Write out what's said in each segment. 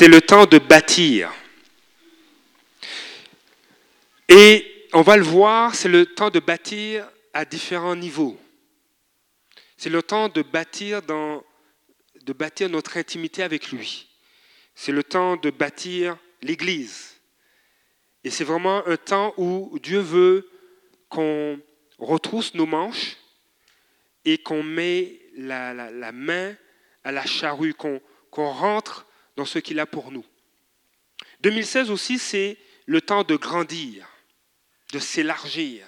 c'est le temps de bâtir. Et on va le voir, c'est le temps de bâtir à différents niveaux. C'est le temps de bâtir, dans, de bâtir notre intimité avec lui. C'est le temps de bâtir l'Église. Et c'est vraiment un temps où Dieu veut qu'on retrousse nos manches et qu'on met la, la, main à la charrue, qu'on rentre dans ce qu'il a pour nous. 2016 aussi, c'est le temps de grandir, de s'élargir,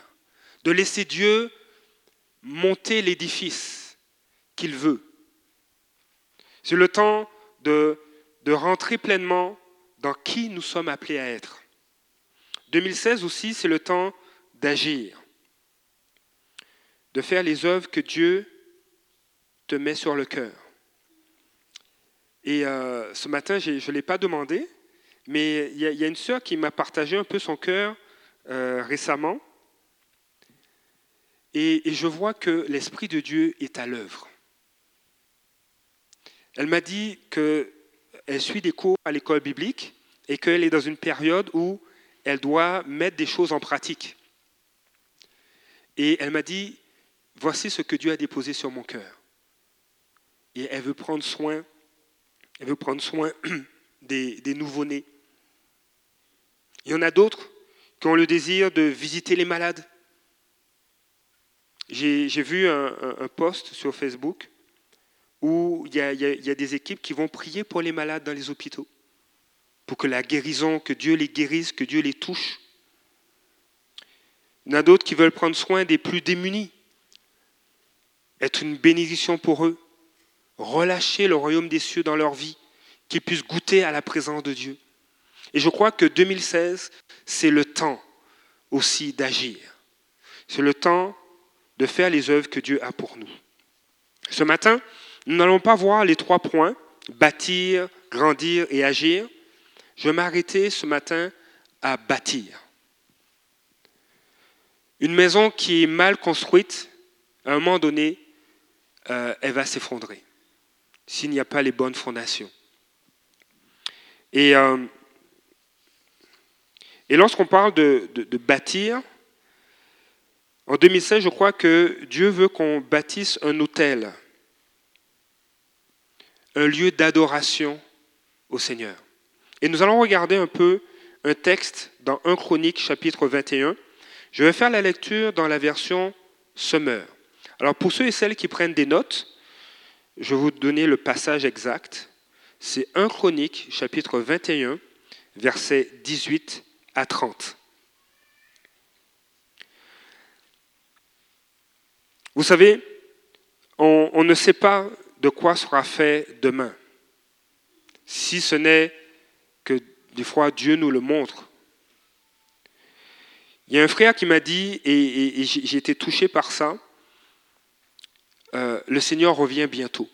de laisser Dieu monter l'édifice qu'il veut. C'est le temps de, de rentrer pleinement dans qui nous sommes appelés à être. 2016 aussi, c'est le temps d'agir, de faire les œuvres que Dieu te met sur le cœur. Et euh, ce matin, je ne l'ai pas demandé, mais il y, a une sœur qui m'a partagé un peu son cœur euh, récemment. Et, et, je vois que l'Esprit de Dieu est à l'œuvre. Elle m'a dit qu'elle suit des cours à l'école biblique et qu'elle est dans une période où elle doit mettre des choses en pratique. Et elle m'a dit, voici ce que Dieu a déposé sur mon cœur. Et elle veut prendre soin elle veut prendre soin des, nouveau-nés. Il y en a d'autres qui ont le désir de visiter les malades. J'ai vu un, post sur Facebook où il y, a, des équipes qui vont prier pour les malades dans les hôpitaux, pour que la guérison, que Dieu les guérisse, que Dieu les touche. Il y en a d'autres qui veulent prendre soin des plus démunis, être une bénédiction pour eux relâcher le royaume des cieux dans leur vie, qu'ils puissent goûter à la présence de Dieu. Et je crois que 2016, c'est le temps aussi d'agir. C'est le temps de faire les œuvres que Dieu a pour nous. Ce matin, nous n'allons pas voir les trois points, bâtir, grandir et agir. Je vais m'arrêter ce matin à bâtir. Une maison qui est mal construite, à un moment donné, euh, elle va s'effondrer s'il n'y a pas les bonnes fondations. Et, euh, lorsqu'on parle de, bâtir, en 2016, je crois que Dieu veut qu'on bâtisse un hôtel, un lieu d'adoration au Seigneur. Et nous allons regarder un peu un texte dans 1 Chronique chapitre 21. Je vais faire la lecture dans la version Summer. Alors pour ceux et celles qui prennent des notes, je vais vous donner le passage exact. C'est 1 Chronique, chapitre 21, versets 18 à 30. Vous savez, on, on, ne sait pas de quoi sera fait demain, si ce n'est que des fois Dieu nous le montre. Il y a un frère qui m'a dit, et j'ai été touché par ça, euh, le Seigneur revient bientôt.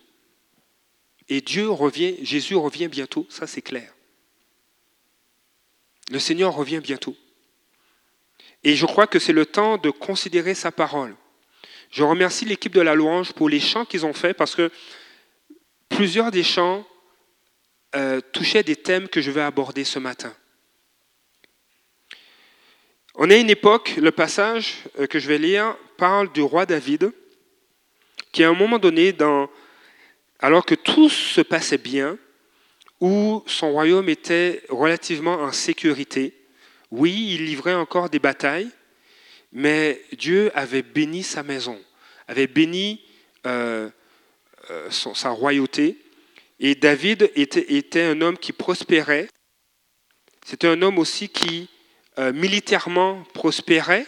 Et Dieu revient, Jésus revient bientôt, ça c'est clair. Le Seigneur revient bientôt. Et je crois que c'est le temps de considérer sa parole. Je remercie l'équipe de la louange pour les chants qu'ils ont faits parce que plusieurs des chants euh, touchaient des thèmes que je vais aborder ce matin. On est à une époque, le passage euh, que je vais lire parle du roi David qui à un moment donné, alors que tout se passait bien, où son royaume était relativement en sécurité, oui, il livrait encore des batailles, mais Dieu avait béni sa maison, avait béni euh, euh, sa royauté, et David était, était, un homme qui prospérait. C'était un homme aussi qui euh, militairement prospérait,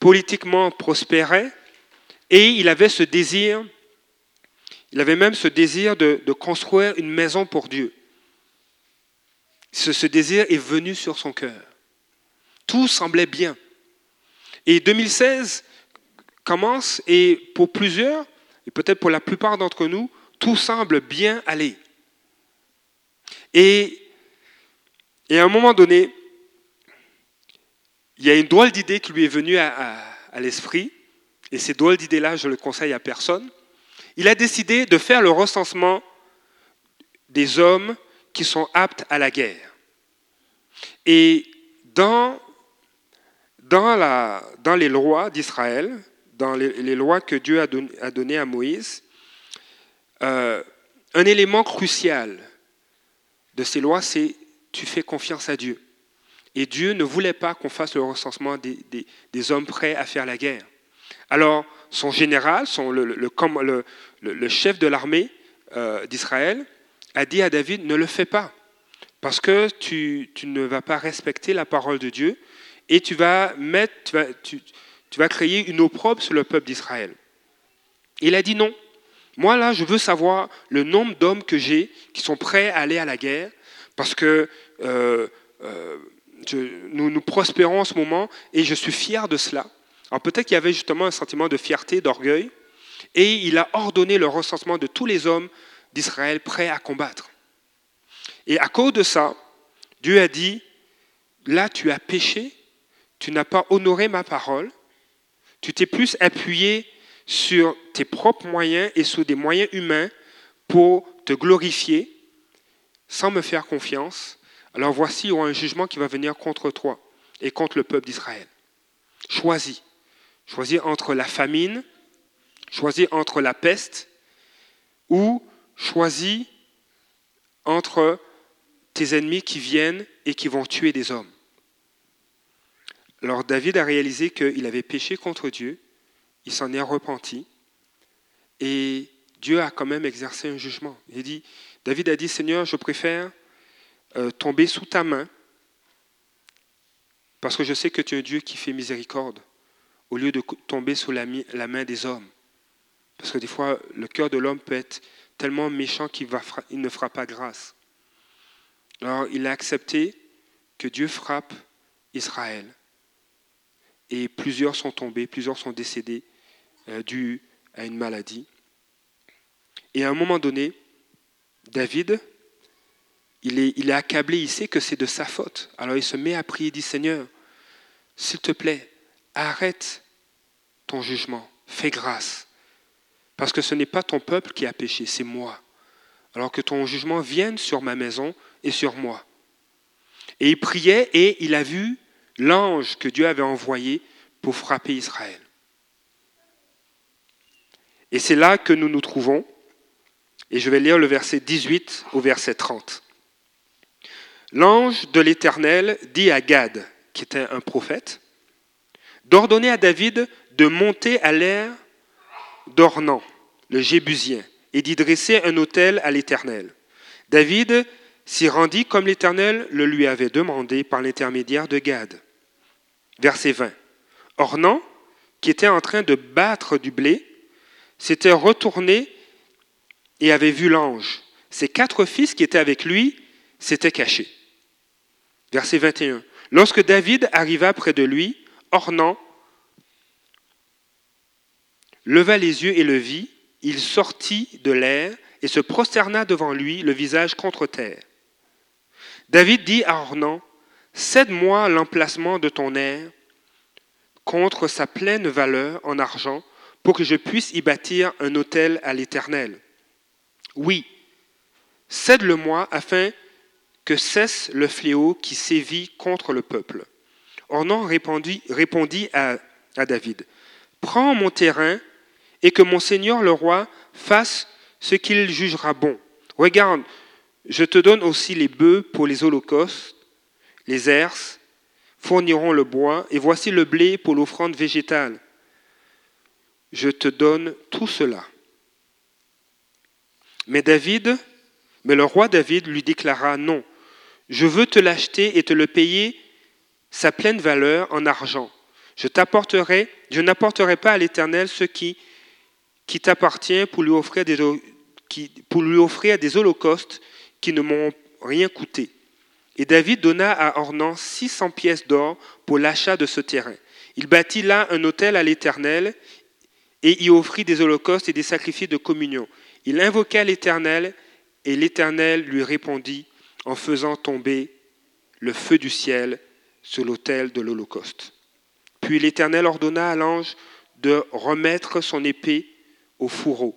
politiquement prospérait, et il avait ce désir, il avait même ce désir de, construire une maison pour Dieu. Ce, désir est venu sur son cœur. Tout semblait bien. Et 2016 commence et pour plusieurs, et peut-être pour la plupart d'entre nous, tout semble bien aller. Et, à un moment donné, il y a une drôle d'idée qui lui est venue à l'esprit et ces drôles d'idées-là, je le conseille à personne, il a décidé de faire le recensement des hommes qui sont aptes à la guerre. Et dans, dans, la, dans les lois d'Israël, dans les, lois que Dieu a, données à Moïse, euh, un élément crucial de ces lois, c'est tu fais confiance à Dieu. Et Dieu ne voulait pas qu'on fasse le recensement des, hommes prêts à faire la guerre. Alors, son général, le, chef de l'armée euh, d'Israël, a dit à David, ne le fais pas, parce que tu, ne vas pas respecter la parole de Dieu et tu vas, mettre, tu vas, créer une opprobre sur le peuple d'Israël. Il a dit non. Moi, là, je veux savoir le nombre d'hommes que j'ai qui sont prêts à aller à la guerre, parce que euh, euh, nous, nous prospérons en ce moment et je suis fier de cela. Alors peut-être qu'il y avait justement un sentiment de fierté, d'orgueil, et il a ordonné le recensement de tous les hommes d'Israël prêts à combattre. Et à cause de ça, Dieu a dit, là tu as péché, tu n'as pas honoré ma parole, tu t'es plus appuyé sur tes propres moyens et sur des moyens humains pour te glorifier sans me faire confiance. Alors voici un jugement qui va venir contre toi et contre le peuple d'Israël. Choisis. Choisis entre la famine, choisis entre la peste ou choisis entre tes ennemis qui viennent et qui vont tuer des hommes. Alors David a réalisé qu'il avait péché contre Dieu, il s'en est repenti, et Dieu a quand même exercé un jugement. Il dit, David a dit, Seigneur, je préfère euh, tomber sous ta main, parce que je sais que tu es un Dieu qui fait miséricorde, au lieu de tomber sous la, main des hommes. Parce que des fois, le cœur de l'homme peut être tellement méchant qu'il ne fera pas grâce. Alors il a accepté que Dieu frappe Israël. Et plusieurs sont tombés, plusieurs sont décédés euh, dus à une maladie. Et à un moment donné, David, il est, il est accablé, il sait que c'est de sa faute. Alors il se met à prier, il dit Seigneur, s'il te plaît, arrête ton jugement, fais grâce. Parce que ce n'est pas ton peuple qui a péché, c'est moi. Alors que ton jugement vienne sur ma maison et sur moi. Et il priait et il a vu l'ange que Dieu avait envoyé pour frapper Israël. Et c'est là que nous nous trouvons. Et je vais lire le verset 18 au verset 30. L'ange de l'Éternel dit à Gad, qui était un prophète, d'ordonner à David de monter à l'air d'Ornan, le Jébusien, et d'y dresser un autel à l'Éternel. David s'y rendit comme l'Éternel le lui avait demandé par l'intermédiaire de Gad. Verset 20. Ornan, qui était en train de battre du blé, s'était retourné et avait vu l'ange. Ses quatre fils qui étaient avec lui s'étaient cachés. Verset 21. Lorsque David arriva près de lui, Ornan leva les yeux et le vit, il sortit de l'air et se prosterna devant lui, le visage contre terre. David dit à Ornan, Cède-moi l'emplacement de ton air contre sa pleine valeur en argent, pour que je puisse y bâtir un autel à l'Éternel. Oui, cède-le-moi afin que cesse le fléau qui sévit contre le peuple. Ornan répondit, répondit à, David, Prends mon terrain et que mon Seigneur le roi fasse ce qu'il jugera bon. Regarde, je te donne aussi les bœufs pour les holocaustes, les herses fourniront le bois, et voici le blé pour l'offrande végétale. Je te donne tout cela. Mais David, mais le roi David lui déclara non, je veux te l'acheter et te le payer sa pleine valeur en argent. Je t'apporterai, je n'apporterai pas à l'Éternel ce qui t'appartient pour lui offrir des, pour lui offrir des holocaustes qui ne m'ont rien coûté. Et David donna à Ornan 600 pièces d'or pour l'achat de ce terrain. Il bâtit là un autel à l'Éternel et y offrit des holocaustes et des sacrifices de communion. Il invoqua l'Éternel et l'Éternel lui répondit en faisant tomber le feu du ciel sur l'autel de l'Holocauste. Puis l'Éternel ordonna à l'ange de remettre son épée au fourreau.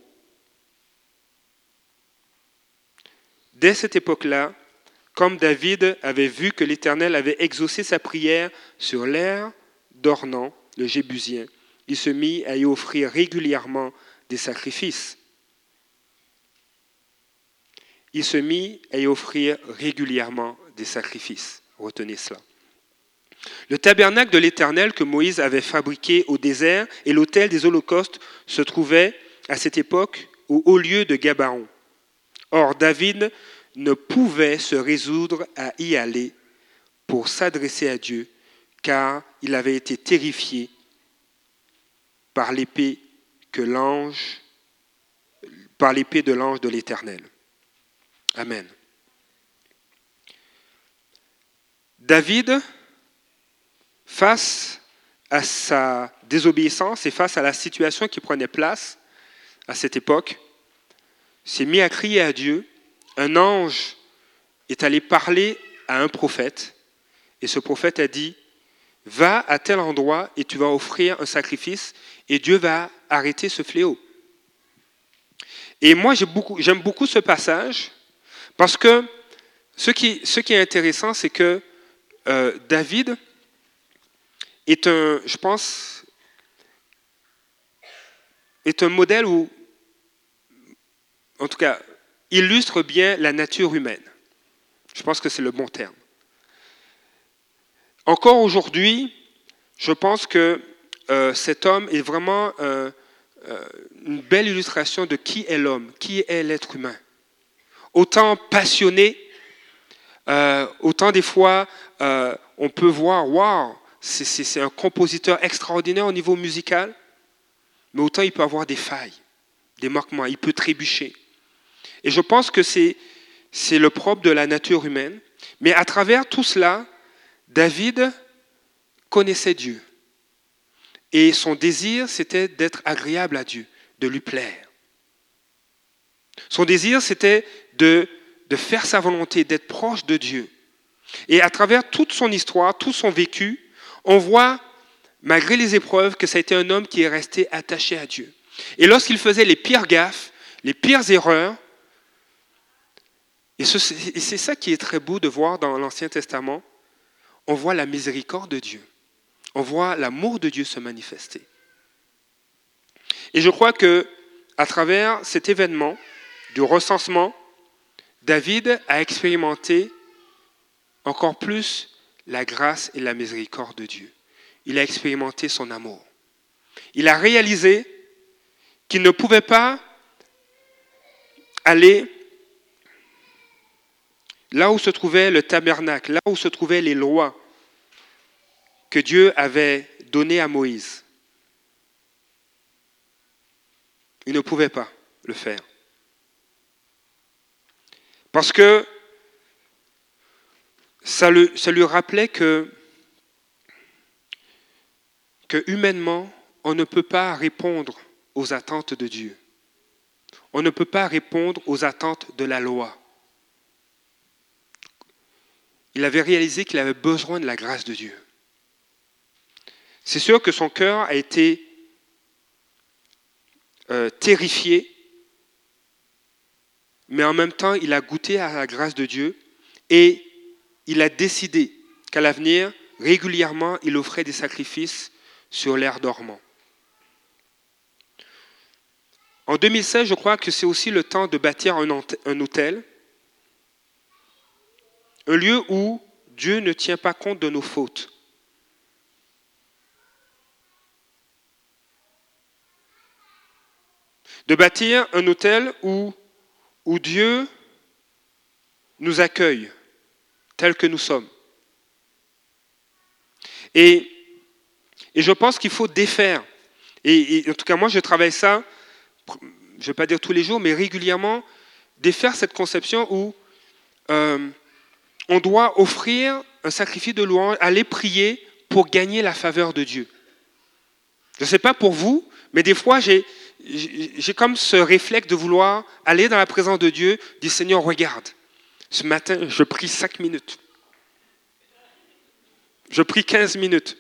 Dès cette époque-là, comme David avait vu que l'Éternel avait exaucé sa prière sur l'air d'Ornan, le Jébusien, il se mit à y offrir régulièrement des sacrifices. Il se mit à y offrir régulièrement des sacrifices. Retenez cela. Le tabernacle de l'Éternel que Moïse avait fabriqué au désert et l'autel des holocaustes se trouvaient à cette époque au haut lieu de Gabaon. Or, David ne pouvait se résoudre à y aller pour s'adresser à Dieu, car il avait été terrifié par l'épée que l'ange, par l'épée de l'ange de l'Éternel. Amen. David, face à sa désobéissance et face à la situation qui prenait place à cette époque, s'est mis à crier à Dieu. Un ange est allé parler à un prophète et ce prophète a dit, va à tel endroit et tu vas offrir un sacrifice et Dieu va arrêter ce fléau. Et moi, j'aime beaucoup, ce passage parce que ce qui, ce qui est intéressant, c'est que euh, David est un, je pense, est un modèle où, en tout cas, illustre bien la nature humaine. Je pense que c'est le bon terme. Encore aujourd'hui, je pense que euh, cet homme est vraiment euh, une belle illustration de qui est l'homme, qui est l'être humain. Autant passionné, autant des fois on peut voir, waouh, c'est un compositeur extraordinaire au niveau musical, mais autant il peut avoir des failles, des manquements, il peut trébucher. Et je pense que c'est le propre de la nature humaine. Mais à travers tout cela, David connaissait Dieu. Et son désir, c'était d'être agréable à Dieu, de lui plaire. Son désir, c'était de, de faire sa volonté, d'être proche de Dieu. Et à travers toute son histoire, tout son vécu, on voit, malgré les épreuves, que ça a été un homme qui est resté attaché à Dieu. Et lorsqu'il faisait les pires gaffes, les pires erreurs, et c'est ça qui est très beau de voir dans l'Ancien Testament, on voit la miséricorde de Dieu. On voit l'amour de Dieu se manifester. Et je crois que à travers cet événement du recensement, David a expérimenté encore plus la grâce et la miséricorde de Dieu. Il a expérimenté son amour. Il a réalisé qu'il ne pouvait pas aller là où se trouvait le tabernacle, là où se trouvaient les lois que Dieu avait données à Moïse. Il ne pouvait pas le faire. Parce que ça, lui rappelait que, humainement, on ne peut pas répondre aux attentes de Dieu. On ne peut pas répondre aux attentes de la loi. Il avait réalisé qu'il avait besoin de la grâce de Dieu. C'est sûr que son cœur a été euh, terrifié, mais en même temps, il a goûté à la grâce de Dieu et il a décidé qu'à l'avenir, régulièrement, il offrait des sacrifices sur l'air dormant. En 2016, je crois que c'est aussi le temps de bâtir un hôtel, un lieu où Dieu ne tient pas compte de nos fautes. De bâtir un hôtel où, où Dieu nous accueille, tels que nous sommes. Et, je pense qu'il faut défaire. Et, en tout cas, moi, je travaille ça, je ne vais pas dire tous les jours, mais régulièrement, défaire cette conception où euh, on doit offrir un sacrifice de louange, aller prier pour gagner la faveur de Dieu. Je ne sais pas pour vous, mais des fois, j'ai, j'ai comme ce réflexe de vouloir aller dans la présence de Dieu, dire Seigneur, regarde, ce matin, je prie cinq minutes. Je prie 15 minutes.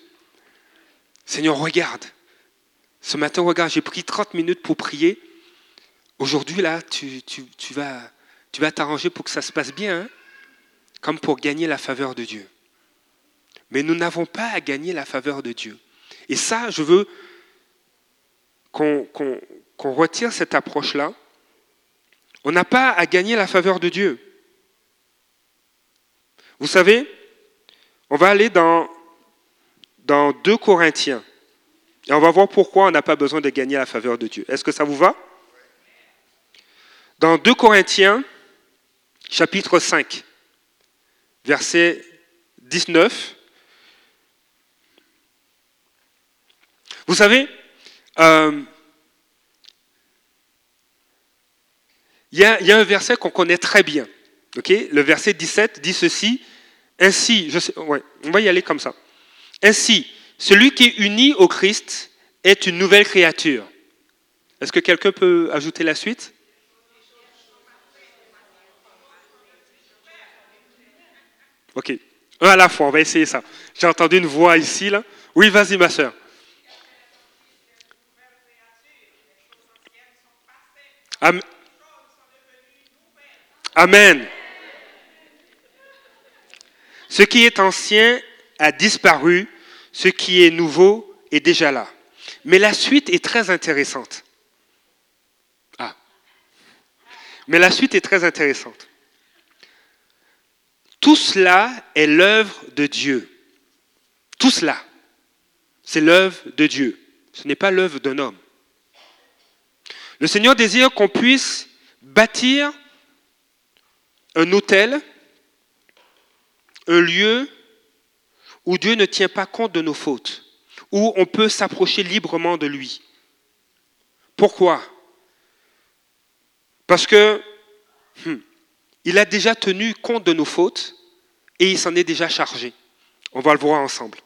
Seigneur, regarde. Ce matin, regarde, j'ai pris 30 minutes pour prier. Aujourd'hui, là, tu, vas tu vas t'arranger pour que ça se passe bien. Hein. comme pour gagner la faveur de Dieu. Mais nous n'avons pas à gagner la faveur de Dieu. Et ça, je veux qu'on retire cette approche-là. On n'a pas à gagner la faveur de Dieu. Vous savez, on va aller dans, dans 2 Corinthiens. Et on va voir pourquoi on n'a pas besoin de gagner la faveur de Dieu. Est-ce que ça vous va? Dans 2 Corinthiens, chapitre 5, verset 19. Vous savez, euh, il y, a un verset qu'on connaît très bien. le verset 17 dit ceci. Ainsi, je on va y aller comme ça. Ainsi, celui qui est uni au Christ est une nouvelle créature. Est-ce que quelqu'un peut ajouter la suite? Ok, un à la fois, on va essayer ça. J'ai entendu une voix ici, là. Oui, vas-y, ma soeur. Amen. Ce qui est ancien a disparu, ce qui est nouveau est déjà là. Mais la suite est très intéressante. Ah. Mais la suite est très intéressante. Tout cela est l'œuvre de Dieu. Tout cela, c'est l'œuvre de Dieu. Ce n'est pas l'œuvre d'un homme. Le Seigneur désire qu'on puisse bâtir un hôtel, un lieu où Dieu ne tient pas compte de nos fautes, où on peut s'approcher librement de lui. Pourquoi? Parce que hmm, il a déjà tenu compte de nos fautes et il s'en est déjà chargé. On va le voir ensemble.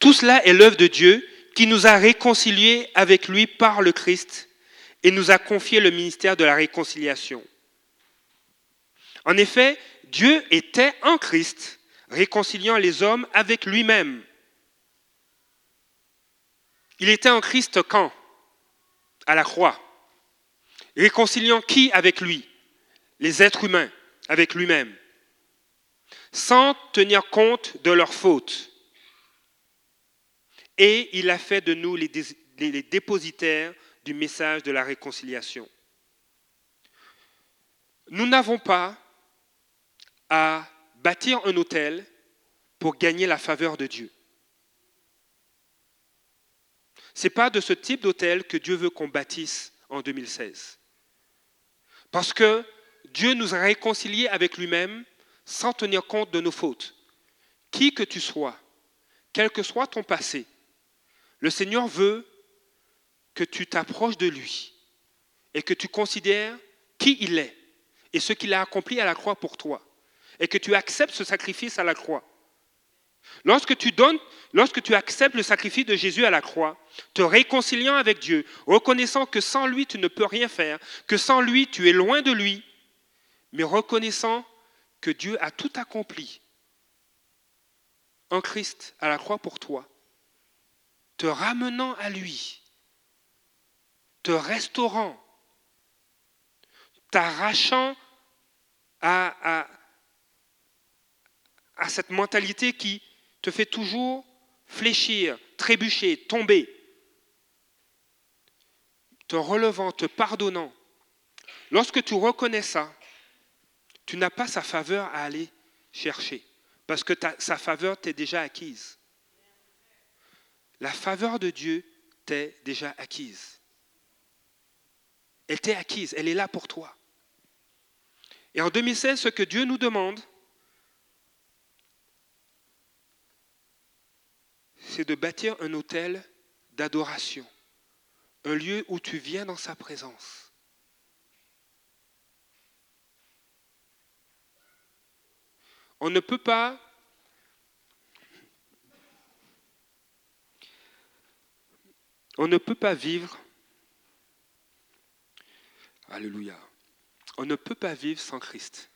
Tout cela est l'œuvre de Dieu qui nous a réconciliés avec lui par le Christ et nous a confié le ministère de la réconciliation. En effet, Dieu était en Christ, réconciliant les hommes avec lui-même. Il était en Christ quand? À la croix. Réconciliant qui avec lui? Les êtres humains avec lui-même. Sans tenir compte de leurs fautes et il a fait de nous les, dépositaires du message de la réconciliation. Nous n'avons pas à bâtir un hôtel pour gagner la faveur de Dieu. Ce n'est pas de ce type d'hôtel que Dieu veut qu'on bâtisse en 2016. Parce que Dieu nous a réconciliés avec lui-même sans tenir compte de nos fautes. Qui que tu sois, quel que soit ton passé, le Seigneur veut que tu t'approches de lui et que tu considères qui il est et ce qu'il a accompli à la croix pour toi et que tu acceptes ce sacrifice à la croix. Lorsque tu donnes, lorsque tu acceptes le sacrifice de Jésus à la croix, te réconciliant avec Dieu, reconnaissant que sans lui tu ne peux rien faire, que sans lui tu es loin de lui, mais reconnaissant que Dieu a tout accompli en Christ à la croix pour toi, te ramenant à lui, te restaurant, t'arrachant à, à, à cette mentalité qui te fait toujours fléchir, trébucher, tomber, te relevant, te pardonnant. Lorsque tu reconnais ça, tu n'as pas sa faveur à aller chercher, parce que sa faveur t'est déjà acquise la faveur de Dieu t'est déjà acquise. Elle t'est acquise, elle est là pour toi. Et en 2016, ce que Dieu nous demande, c'est de bâtir un hôtel d'adoration, un lieu où tu viens dans sa présence. On ne peut pas On ne peut pas vivre. Alléluia. On ne peut pas vivre sans Christ.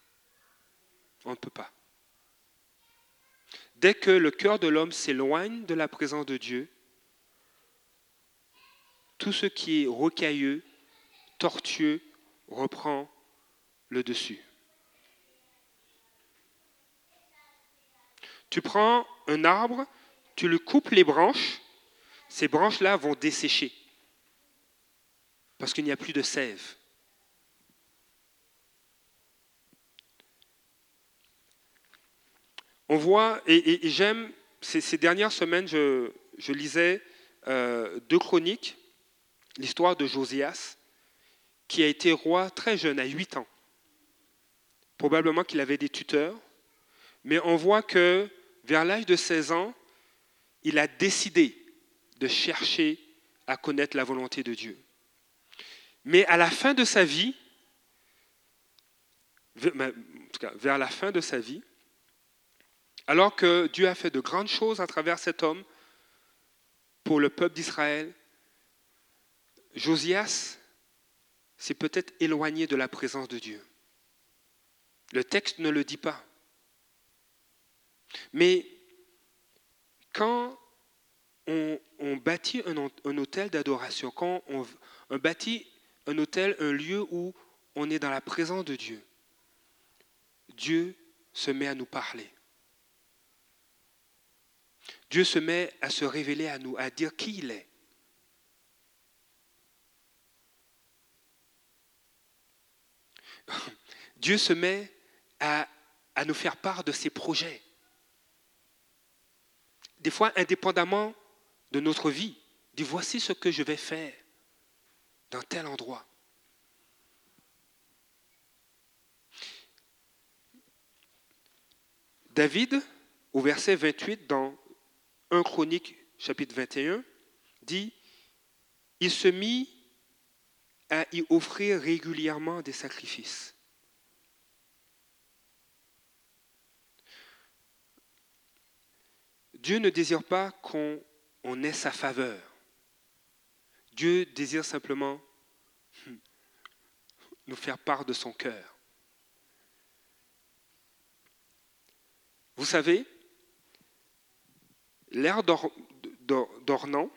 On ne peut pas. Dès que le cœur de l'homme s'éloigne de la présence de Dieu, tout ce qui est rocailleux, tortueux, reprend le dessus. Tu prends un arbre, tu lui coupes les branches, ces branches-là vont dessécher parce qu'il n'y a plus de sève. On voit, et, j'aime, ces, dernières semaines, je, lisais euh, deux chroniques, l'histoire de Josias, qui a été roi très jeune, à 8 ans. Probablement qu'il avait des tuteurs, mais on voit que vers l'âge de 16 ans, il a décidé de chercher à connaître la volonté de Dieu. Mais à la fin de sa vie, vers la fin de sa vie, alors que Dieu a fait de grandes choses à travers cet homme pour le peuple d'Israël, Josias s'est peut-être éloigné de la présence de Dieu. Le texte ne le dit pas. Mais quand on, bâtit un, hôtel d'adoration, quand on, on bâtit un hôtel, un lieu où on est dans la présence de Dieu, Dieu se met à nous parler. Dieu se met à se révéler à nous, à dire qui il est. Dieu se met à, nous faire part de ses projets. Des fois, indépendamment de notre vie, dit voici ce que je vais faire dans tel endroit. David, au verset 28 dans 1 Chronique chapitre 21, dit, il se mit à y offrir régulièrement des sacrifices. Dieu ne désire pas qu'on ait sa faveur. Dieu désire simplement nous faire part de son cœur. Vous savez, l'air d'Ornan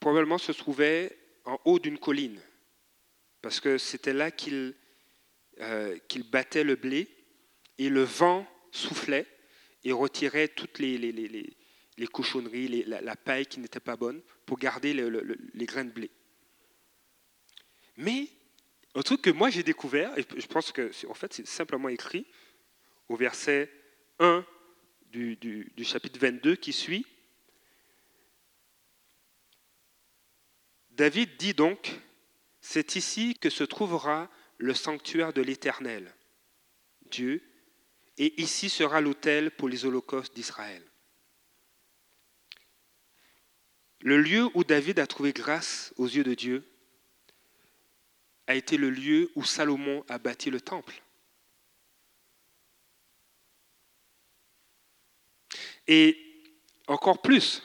probablement se trouvait en haut d'une colline, parce que c'était là qu'il euh, battait le blé, et le vent soufflait et retirait toutes les, les cochonneries, la, paille qui n'était pas bonne, pour garder les grains de blé. Mais un truc que moi j'ai découvert, et je pense que en fait c'est simplement écrit au verset 1 du, chapitre 22 qui suit, David dit donc, c'est ici que se trouvera le sanctuaire de l'Éternel, Dieu, et ici sera l'autel pour les holocaustes d'Israël. Le lieu où David a trouvé grâce aux yeux de Dieu a été le lieu où Salomon a bâti le temple. Et encore plus,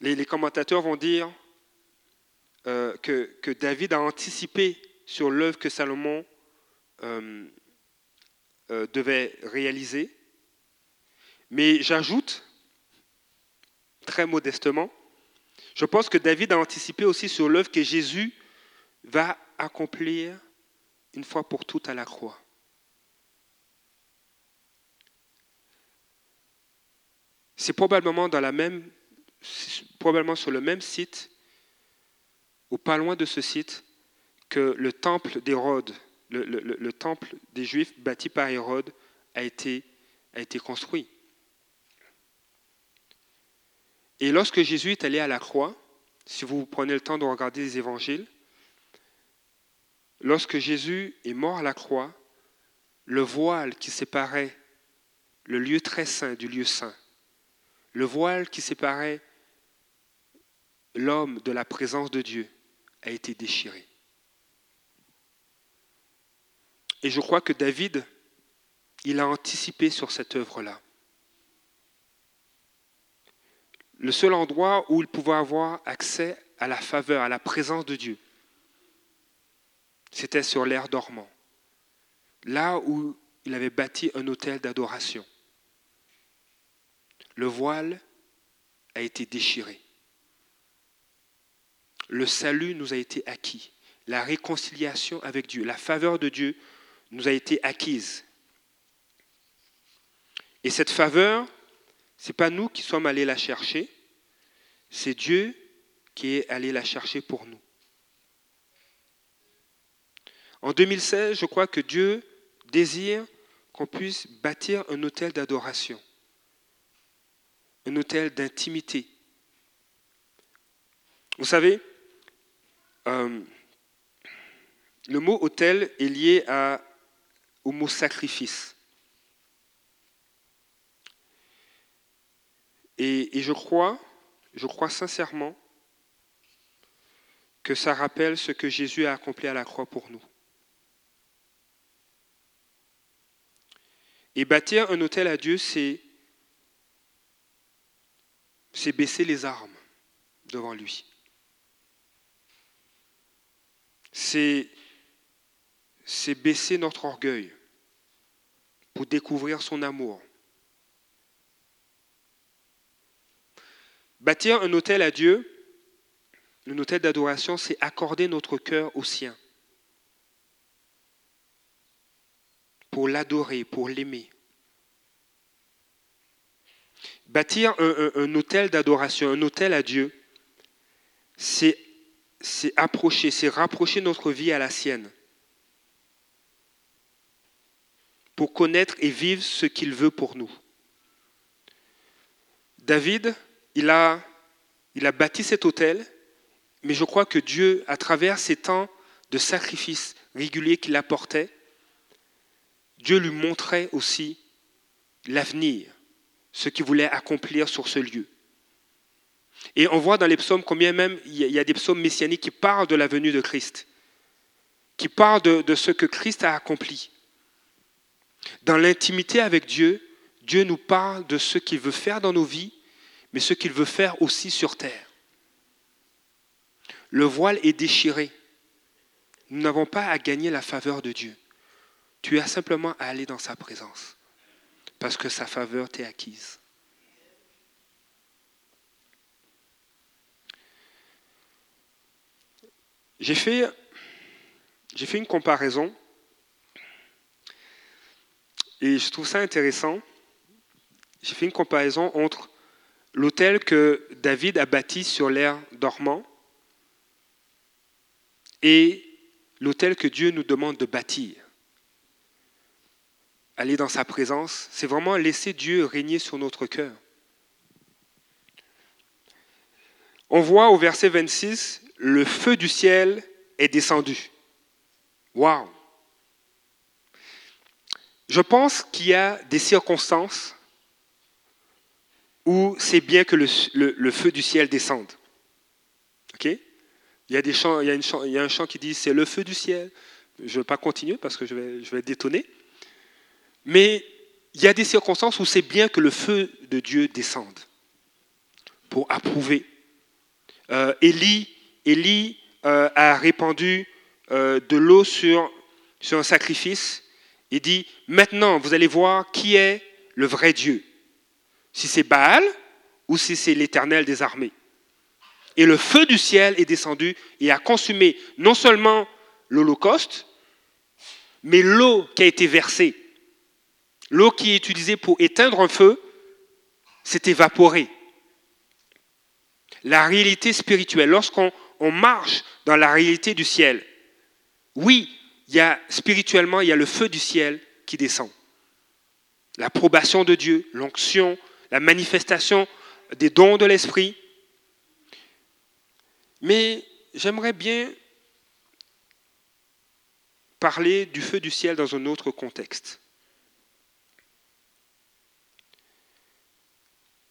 les, commentateurs vont dire euh, que, David a anticipé sur l'œuvre que Salomon euh, euh, devait réaliser. Mais j'ajoute très modestement. Je pense que David a anticipé aussi sur l'œuvre que Jésus va accomplir une fois pour toutes à la croix. C'est probablement, sur le même site, ou pas loin de ce site, que le temple d'Hérode, le, temple des Juifs bâti par Hérode, a été construit. Et lorsque Jésus est allé à la croix, si vous prenez le temps de regarder les évangiles, lorsque Jésus est mort à la croix, le voile qui séparait le lieu très saint du lieu saint, le voile qui séparait l'homme de la présence de Dieu a été déchiré. Et je crois que David, il a anticipé sur cette œuvre-là le seul endroit où il pouvait avoir accès à la faveur, à la présence de Dieu, c'était sur l'air dormant, là où il avait bâti un hôtel d'adoration. Le voile a été déchiré. Le salut nous a été acquis. La réconciliation avec Dieu, la faveur de Dieu nous a été acquise. Et cette faveur, ce n'est pas nous qui sommes allés la chercher, c'est Dieu qui est allé la chercher pour nous. En 2016, je crois que Dieu désire qu'on puisse bâtir un hôtel d'adoration, un hôtel d'intimité. Vous savez, euh, le mot hôtel est lié au mot sacrifice. Et je crois, je crois sincèrement que ça rappelle ce que Jésus a accompli à la croix pour nous. Et bâtir un hôtel à Dieu, c'est, c'est baisser les armes devant lui. C'est, baisser notre orgueil pour découvrir son amour. Bâtir un hôtel à Dieu, un hôtel d'adoration, c'est accorder notre cœur au sien. pour l'adorer, pour l'aimer. Bâtir un, hôtel d'adoration, un hôtel à Dieu, c'est approcher, c'est rapprocher notre vie à la sienne. Pour connaître et vivre ce qu'il veut pour nous. David, il a, il a bâti cet hôtel, mais je crois que Dieu, à travers ces temps de sacrifice réguliers qu'il apportait, Dieu lui montrait aussi l'avenir, ce qu'il voulait accomplir sur ce lieu. Et on voit dans les psaumes combien même il y a des psaumes messianiques qui parlent de la venue de Christ, qui parlent de, ce que Christ a accompli. Dans l'intimité avec Dieu, Dieu nous parle de ce qu'il veut faire dans nos vies, mais ce qu'il veut faire aussi sur terre. Le voile est déchiré. Nous n'avons pas à gagner la faveur de Dieu. Tu as simplement à aller dans sa présence, parce que sa faveur t'est acquise. J'ai fait, j'ai fait une comparaison et je trouve ça intéressant. J'ai fait une comparaison entre l'hôtel que David a bâti sur l'air dormant et l'hôtel que Dieu nous demande de bâtir aller dans sa présence, c'est vraiment laisser Dieu régner sur notre cœur. On voit au verset 26, le feu du ciel est descendu. Waouh! Je pense qu'il y a des circonstances où c'est bien que le, feu du ciel descende. OK? Il y a, un chant qui dit c'est le feu du ciel. Je ne vais pas continuer parce que je vais, je vais détonner. Mais il y a des circonstances où c'est bien que le feu de Dieu descende pour approuver. Euh, Élie, euh, a répandu euh, de l'eau sur, sur un sacrifice et dit, maintenant vous allez voir qui est le vrai Dieu. Si c'est Baal ou si c'est l'Éternel des armées. Et le feu du ciel est descendu et a consumé non seulement l'Holocauste, mais l'eau qui a été versée L'eau qui est utilisée pour éteindre un feu s'est évaporée. La réalité spirituelle, lorsqu'on marche dans la réalité du ciel, oui, il y a, spirituellement, il y a le feu du ciel qui descend. L'approbation de Dieu, l'onction, la manifestation des dons de l'Esprit. Mais j'aimerais bien parler du feu du ciel dans un autre contexte.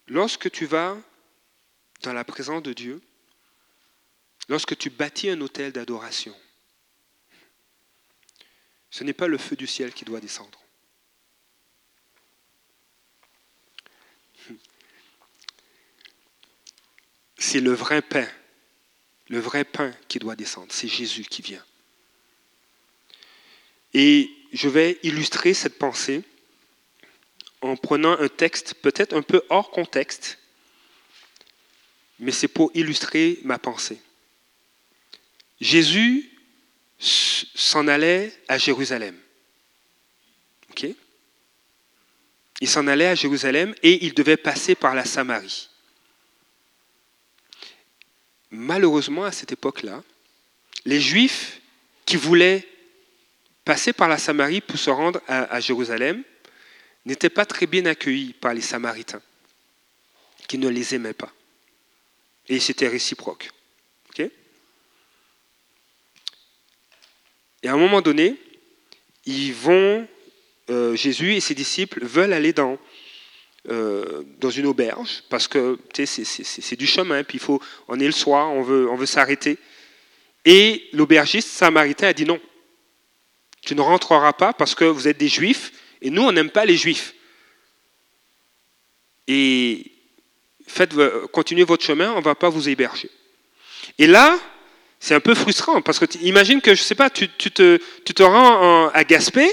Lorsque tu vas dans la présence de Dieu, lorsque tu bâtis un hôtel d'adoration, ce n'est pas le feu du ciel qui doit descendre. C'est le vrai pain, le vrai pain qui doit descendre. C'est Jésus qui vient. Et je vais illustrer cette pensée en prenant un texte peut-être un peu hors contexte, mais c'est pour illustrer ma pensée. Jésus s'en allait à Jérusalem. Il s'en allait à Jérusalem et il devait passer par la Samarie. Malheureusement, à cette époque-là, les Juifs qui voulaient passer par la Samarie pour se rendre à, Jérusalem n'étaient pas très bien accueillis par les Samaritains, qui ne les aimaient pas. Et c'était réciproque. et à un moment donné, ils vont euh, Jésus et ses disciples veulent aller dans, euh, une auberge parce que c'est du chemin, puis il faut, on est le soir, on veut, on veut s'arrêter. Et l'aubergiste samaritain a dit non, tu ne rentreras pas parce que vous êtes des juifs et nous, on n'aime pas les juifs. Et faites, continuez votre chemin, on ne va pas vous héberger. Et là, c'est un peu frustrant parce que imagine que, je ne sais pas, tu, te, rends à Gaspé,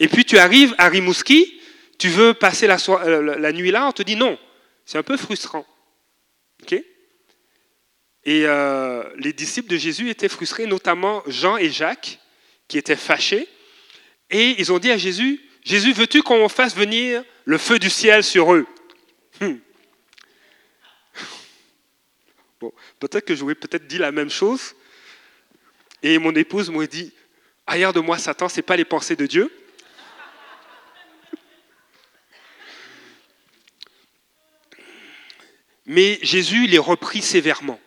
et puis tu arrives à Rimouski, tu veux passer la, euh, la nuit là, on te dit non. C'est un peu frustrant. et euh, les disciples de Jésus étaient frustrés, notamment Jean et Jacques, qui étaient fâchés. Et ils ont dit à Jésus, Jésus, veux-tu qu'on fasse venir le feu du ciel sur eux? Hmm. Bon, peut-être que j'aurais peut-être dit la même chose. Et mon épouse m'a dit, ailleurs de moi, Satan, ce n'est pas les pensées de Dieu. Mais Jésus les reprit sévèrement.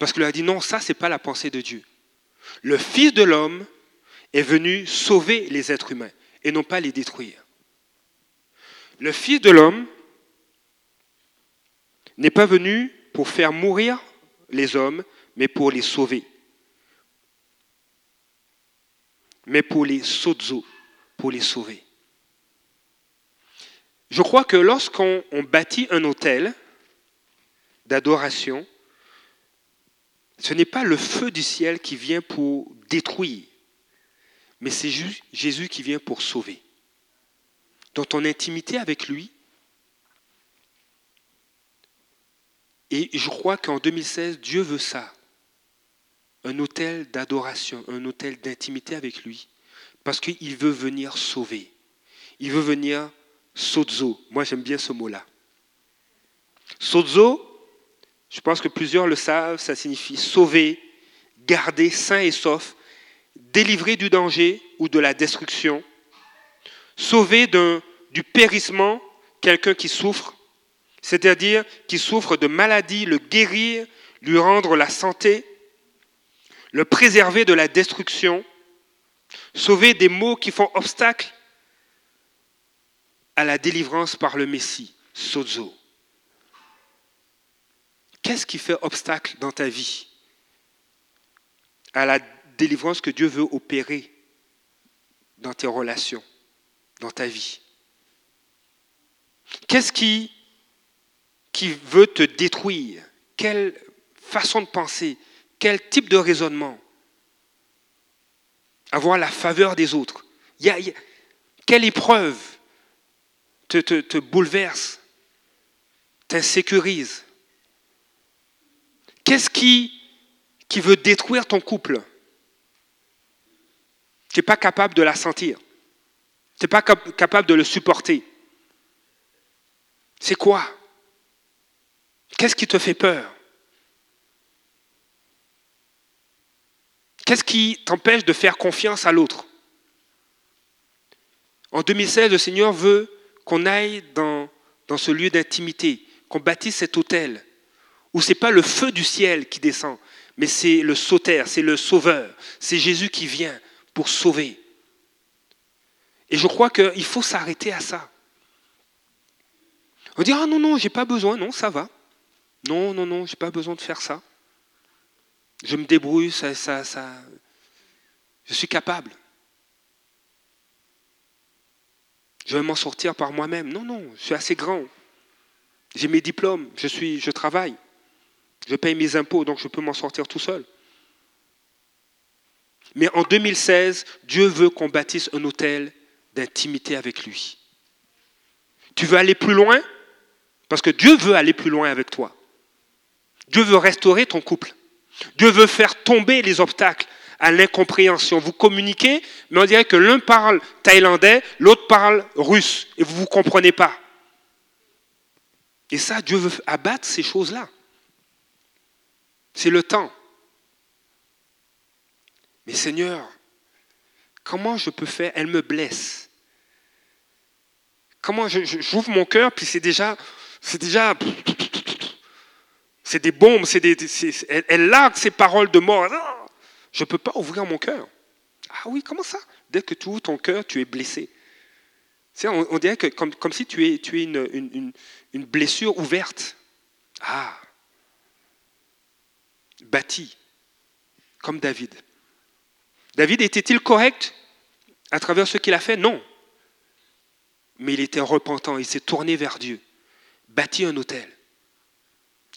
Parce qu'il a dit non, ça, ce n'est pas la pensée de Dieu. Le Fils de l'homme est venu sauver les êtres humains et non pas les détruire. Le Fils de l'homme n'est pas venu pour faire mourir les hommes, mais pour les sauver. Mais pour les sozo, pour les sauver. Je crois que lorsqu'on bâtit un hôtel d'adoration, ce n'est pas le feu du ciel qui vient pour détruire, mais c'est Jésus qui vient pour sauver. Dans ton intimité avec lui, et je crois qu'en 2016, Dieu veut ça, un hôtel d'adoration, un hôtel d'intimité avec lui, parce qu'il veut venir sauver. Il veut venir sozo. Moi, j'aime bien ce mot-là. Sozo, je pense que plusieurs le savent, ça signifie sauver, garder sain et sauf, délivrer du danger ou de la destruction, sauver du périssement quelqu'un qui souffre, c'est-à-dire qui souffre de maladie, le guérir, lui rendre la santé, le préserver de la destruction, sauver des maux qui font obstacle à la délivrance par le Messie, sozo. Qu'est-ce qui fait obstacle dans ta vie? À la délivrance que Dieu veut opérer dans tes relations, dans ta vie. Qu'est-ce qui, qui veut te détruire? Quelle façon de penser? Quel type de raisonnement? Avoir la faveur des autres. quelle épreuve te, te, te bouleverse, t'insécurise? Qu'est-ce qui, qui veut détruire ton couple? Tu n'es pas capable de la sentir. Tu n'es pas capable de le supporter. C'est quoi? Qu'est-ce qui te fait peur? Qu'est-ce qui t'empêche de faire confiance à l'autre? En 2016, le Seigneur veut qu'on aille dans, dans ce lieu d'intimité, qu'on bâtisse cet hôtel, où ce n'est pas le feu du ciel qui descend, mais c'est le sauteur, c'est le sauveur, c'est Jésus qui vient pour sauver. Et je crois qu'il faut s'arrêter à ça. On dit, ah non, non, j'ai pas besoin, non, ça va. Non, non, non, j'ai pas besoin de faire ça. Je me débrouille, ça, ça, ça. Je suis capable. Je vais m'en sortir par moi-même. Non, non, je suis assez grand. J'ai mes diplômes, je, suis, je travaille. Je paye mes impôts, donc je peux m'en sortir tout seul. Mais en 2016, Dieu veut qu'on bâtisse un hôtel d'intimité avec lui. Tu veux aller plus loin? Parce que Dieu veut aller plus loin avec toi. Dieu veut restaurer ton couple. Dieu veut faire tomber les obstacles à l'incompréhension. Vous communiquez, mais on dirait que l'un parle thaïlandais, l'autre parle russe, et vous ne vous comprenez pas. Et ça, Dieu veut abattre ces choses-là. C'est le temps. Mais Seigneur, comment je peux faire? Elle me blesse. Comment j'ouvre mon cœur, puis c'est déjà, c'est déjà, c'est des bombes, c'est des, elle, largue ces paroles de mort. je ne peux pas ouvrir mon cœur. Ah oui, comment ça? Dès que tu ouvres ton cœur, tu es blessé. On, dirait que comme, si tu es, tu es une, une, une blessure ouverte. Ah Bâti, comme David. David était-il correct à travers ce qu'il a fait? Non mais il était repentant, il s'est tourné vers Dieu, bâtit un hôtel,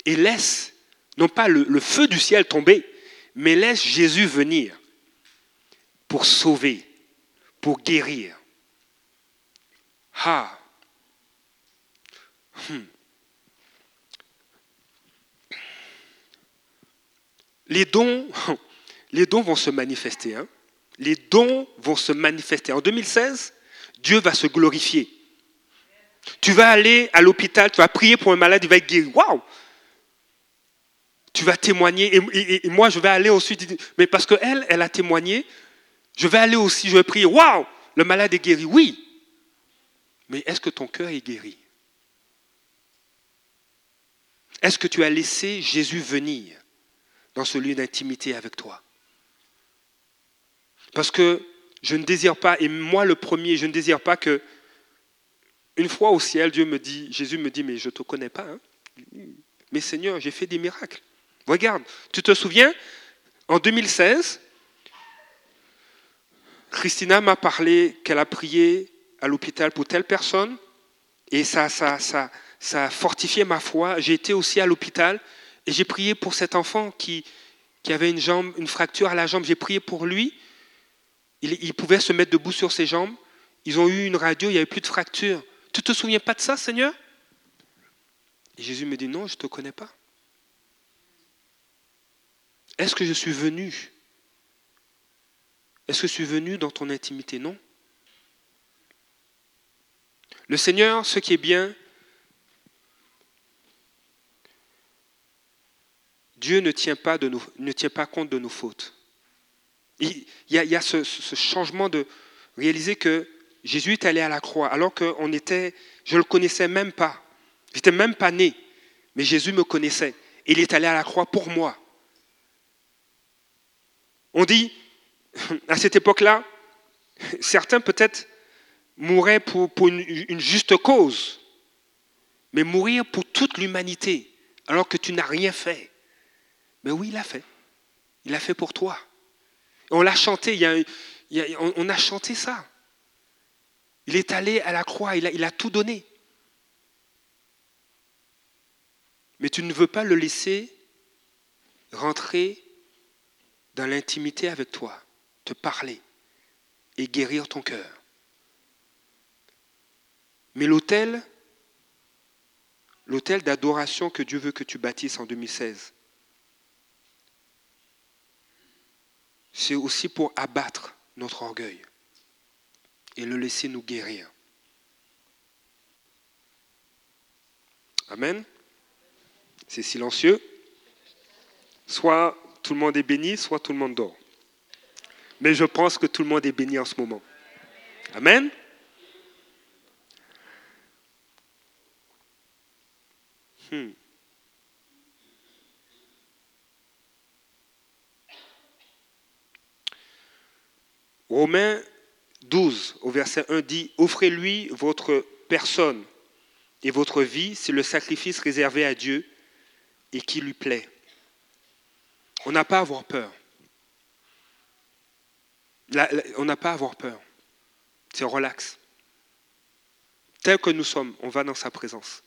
et laisse, non pas le, feu du ciel tomber, mais laisse Jésus venir pour sauver, pour guérir. Ah. Hmm. Les dons, les dons vont se manifester. Hein. Les dons vont se manifester. En 2016, Dieu va se glorifier. Tu vas aller à l'hôpital, tu vas prier pour un malade, il va être guéri. Waouh Tu vas témoigner. Et, moi, je vais aller aussi. Mais parce qu'elle, elle a témoigné, je vais aller aussi, je vais prier. Waouh Le malade est guéri. Oui. Mais est-ce que ton cœur est guéri? Est-ce que tu as laissé Jésus venir dans ce lieu d'intimité avec toi? Parce que je ne désire pas, et moi le premier, je ne désire pas que, une fois au ciel, Dieu me dit, Jésus me dit, mais je ne te connais pas. Hein. Mais Seigneur, j'ai fait des miracles. Regarde, tu te souviens, en 2016, Christina m'a parlé qu'elle a prié à l'hôpital pour telle personne, et ça, ça, ça, ça a fortifié ma foi. J'ai été aussi à l'hôpital, et j'ai prié pour cet enfant qui, qui avait une jambe, une fracture à la jambe. J'ai prié pour lui, il, pouvait se mettre debout sur ses jambes. Ils ont eu une radio, il n'y avait plus de fracture. Tu ne te souviens pas de ça, Seigneur? Jésus me dit, non, je ne te connais pas. Est-ce que je suis venu? Est-ce que je suis venu dans ton intimité? Non. Le Seigneur, ce qui est bien, Dieu ne tient pas compte de nos fautes. Il y a, ce, changement de réaliser que Jésus est allé à la croix alors que était, je ne le connaissais même pas. Je n'étais même pas né, mais Jésus me connaissait. Il est allé à la croix pour moi. On dit, à cette époque-là, certains peut-être mouraient pour, une, juste cause, mais mourir pour toute l'humanité, alors que tu n'as rien fait. Mais oui, il a fait. Il a fait pour toi. On l'a chanté, on, a chanté ça. Il est allé à la croix, il a, il a tout donné. Mais tu ne veux pas le laisser rentrer dans l'intimité avec toi, te parler et guérir ton cœur. Mais l'autel, l'autel d'adoration que Dieu veut que tu bâtisses en 2016, c'est aussi pour abattre notre orgueil et le laisser nous guérir. Amen. C'est silencieux. Soit tout le monde est béni, soit tout le monde dort. Mais je pense que tout le monde est béni en ce moment. Amen. Hmm. Romains 12, au verset 1 dit, Offrez-lui votre personne et votre vie, c'est le sacrifice réservé à Dieu et qui lui plaît. On n'a pas à avoir peur. on n'a pas à avoir peur. C'est relax. Tel que nous sommes, on va dans sa présence.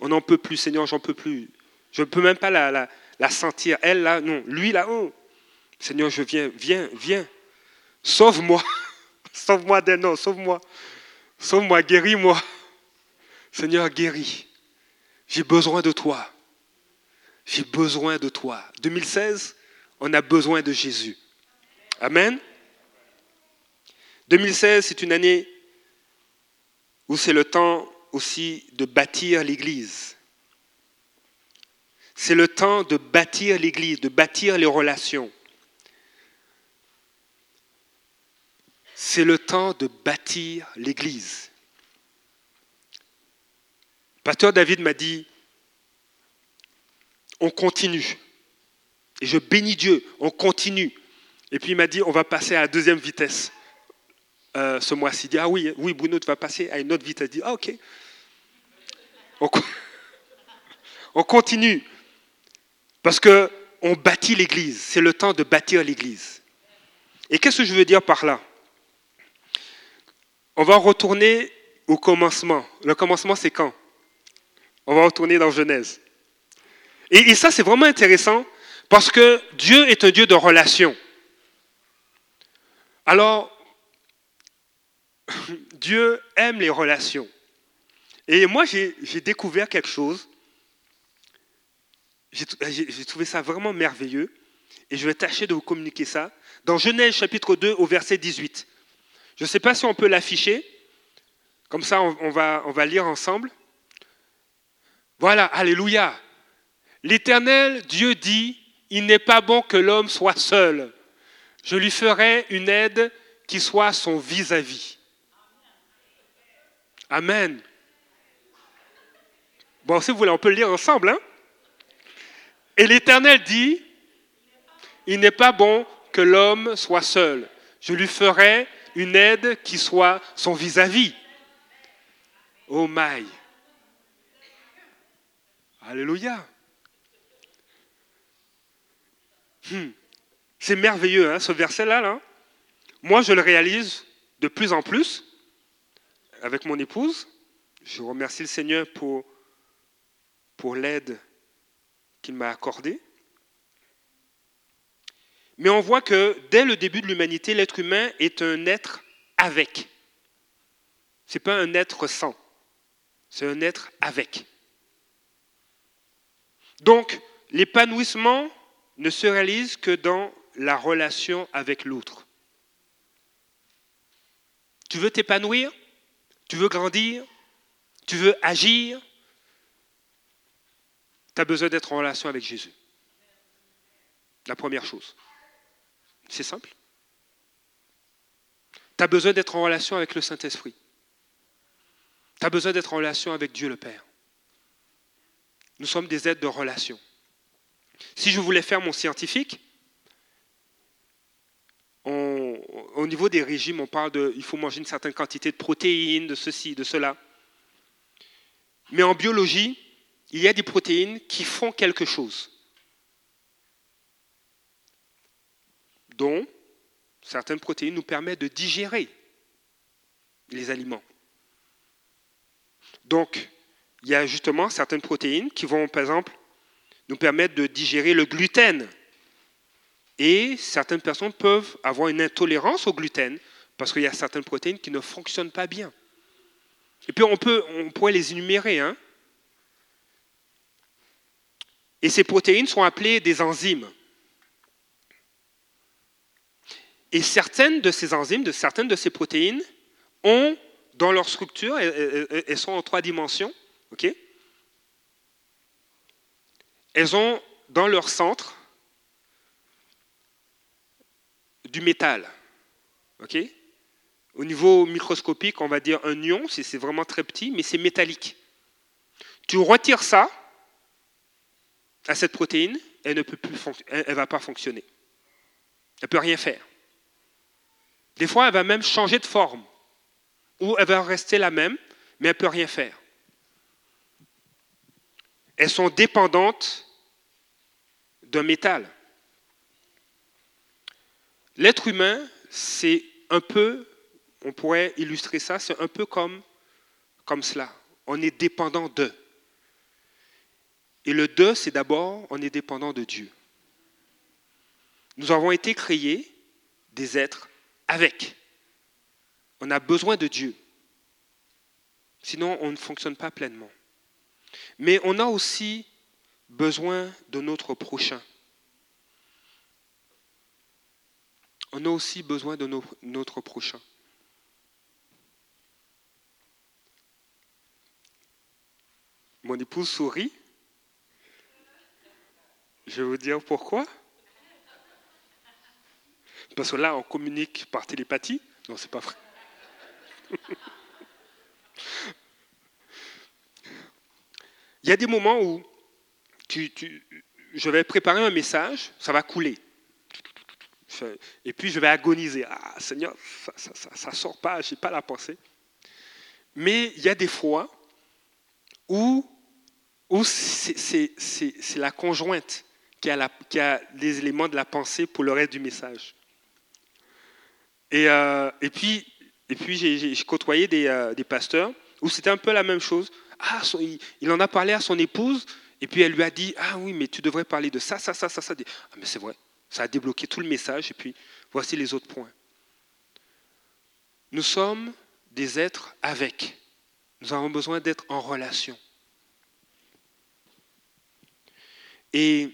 On n'en peut plus, Seigneur, j'en peux plus. Je ne peux même pas la, sentir. Elle, là, non. Lui, là-haut. Seigneur, je viens, viens, viens. Sauve-moi. Sauve-moi des noms, sauve-moi. Sauve-moi, guéris-moi. Seigneur, guéris. J'ai besoin de toi. J'ai besoin de toi. 2016, on a besoin de Jésus. Amen. 2016, c'est une année où c'est le temps aussi de bâtir l'Église. C'est le temps de bâtir l'Église, de bâtir les relations. C'est le temps de bâtir l'Église. Pasteur David m'a dit, on continue. Et je bénis Dieu, on continue. Et puis il m'a dit, on va passer à la deuxième vitesse euh, ce mois-ci. Il dit, ah oui, oui, Bruno, tu vas passer à une autre vitesse. Il dit, ah ok. On, continue. Parce que on bâtit l'Église. C'est le temps de bâtir l'Église. Et qu'est-ce que je veux dire par là? On va retourner au commencement. Le commencement, c'est quand? On va retourner dans Genèse. et ça, c'est vraiment intéressant parce que Dieu est un Dieu de relation. Alors, Dieu aime les relations. Et moi, j'ai découvert quelque chose. J'ai trouvé ça vraiment merveilleux. Et je vais tâcher de vous communiquer ça. Dans Genèse chapitre 2 au verset 18. Je ne sais pas si on peut l'afficher. Comme ça, on, va, lire ensemble. Voilà, alléluia. L'Éternel Dieu dit, il n'est pas bon que l'homme soit seul. Je lui ferai une aide qui soit son vis-à-vis. Amen. Bon, si vous voulez, on peut le lire ensemble. Hein? Et l'Éternel dit, il n'est pas bon que l'homme soit seul. Je lui ferai une aide qui soit son vis-à-vis. Oh my. Alléluia. Hmm. C'est merveilleux, hein, ce verset-là. Là. Moi, je le réalise de plus en plus avec mon épouse. Je remercie le Seigneur pour, pour l'aide qu'il m'a accordée. Mais on voit que dès le début de l'humanité, l'être humain est un être avec. Ce n'est pas un être sans, c'est un être avec. Donc, l'épanouissement ne se réalise que dans la relation avec l'autre. Tu veux t'épanouir? Tu veux grandir? Tu veux agir? Tu as besoin d'être en relation avec Jésus. La première chose. C'est simple. Tu as besoin d'être en relation avec le Saint-Esprit. Tu as besoin d'être en relation avec Dieu le Père. Nous sommes des êtres de relation. Si je voulais faire mon scientifique, au niveau des régimes, on parle de il faut manger une certaine quantité de protéines, de ceci, de cela. Mais en biologie, il y a des protéines qui font quelque chose, dont certaines protéines nous permettent de digérer les aliments. Donc, il y a justement certaines protéines qui vont, par exemple, nous permettre de digérer le gluten. Et certaines personnes peuvent avoir une intolérance au gluten parce qu'il y a certaines protéines qui ne fonctionnent pas bien. Et puis on, peut, on pourrait les énumérer. Hein. Et ces protéines sont appelées des enzymes. Et certaines de ces enzymes, de certaines de ces protéines, ont dans leur structure, elles, sont en trois dimensions, elles ont dans leur centre du métal. Au niveau microscopique, on va dire un ion, c'est vraiment très petit, mais c'est métallique. Tu retires ça à cette protéine, elle ne va pas fonctionner. Elle ne peut rien faire. Des fois, elle va même changer de forme, ou elle va rester la même, mais elle ne peut rien faire. Elles sont dépendantes d'un métal. L'être humain, c'est un peu, on pourrait illustrer ça, c'est un peu comme, comme cela. On est dépendant d'eux. Et le de, c'est d'abord, on est dépendant de Dieu. Nous avons été créés des êtres avec. On a besoin de Dieu. Sinon, on ne fonctionne pas pleinement. Mais on a aussi besoin de notre prochain. on a aussi besoin de notre prochain. Mon épouse sourit. Je vais vous dire pourquoi. Parce que là, on communique par télépathie. Non, c'est pas vrai. Il y a des moments où je vais préparer un message, ça va couler. Et puis je vais agoniser. Ah, Seigneur, ça ne sort pas, je n'ai pas la pensée. Mais il y a des fois où, c'est la conjointe qui a, qui a, les éléments de la pensée pour le reste du message. Et, euh, et puis, et puis j'ai côtoyé des, euh, des, pasteurs où c'était un peu la même chose. Ah, il, en a parlé à son épouse, et puis elle lui a dit Ah oui, mais tu devrais parler de ça, ça, ça, ça, ça. Ah, mais c'est vrai. Ça a débloqué tout le message, et puis voici les autres points. Nous sommes des êtres avec. Nous avons besoin d'être en relation. Et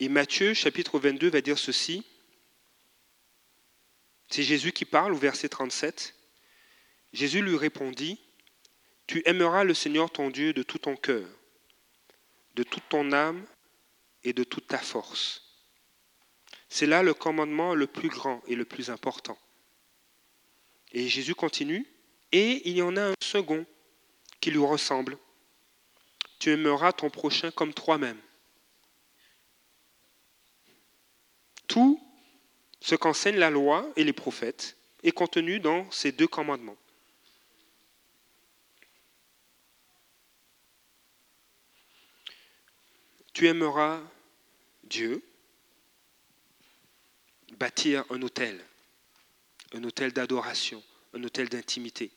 Matthieu, chapitre 22, va dire ceci. C'est Jésus qui parle au verset 37. Jésus lui répondit, Tu aimeras le Seigneur ton Dieu de tout ton cœur, de toute ton âme et de toute ta force. C'est là le commandement le plus grand et le plus important. Et Jésus continue, et il y en a un second qui lui ressemble. Tu aimeras ton prochain comme toi-même. Tout ce qu'enseigne la loi et les prophètes est contenu dans ces deux commandements. Tu aimeras Dieu, bâtir un hôtel, un hôtel d'adoration, un hôtel d'intimité.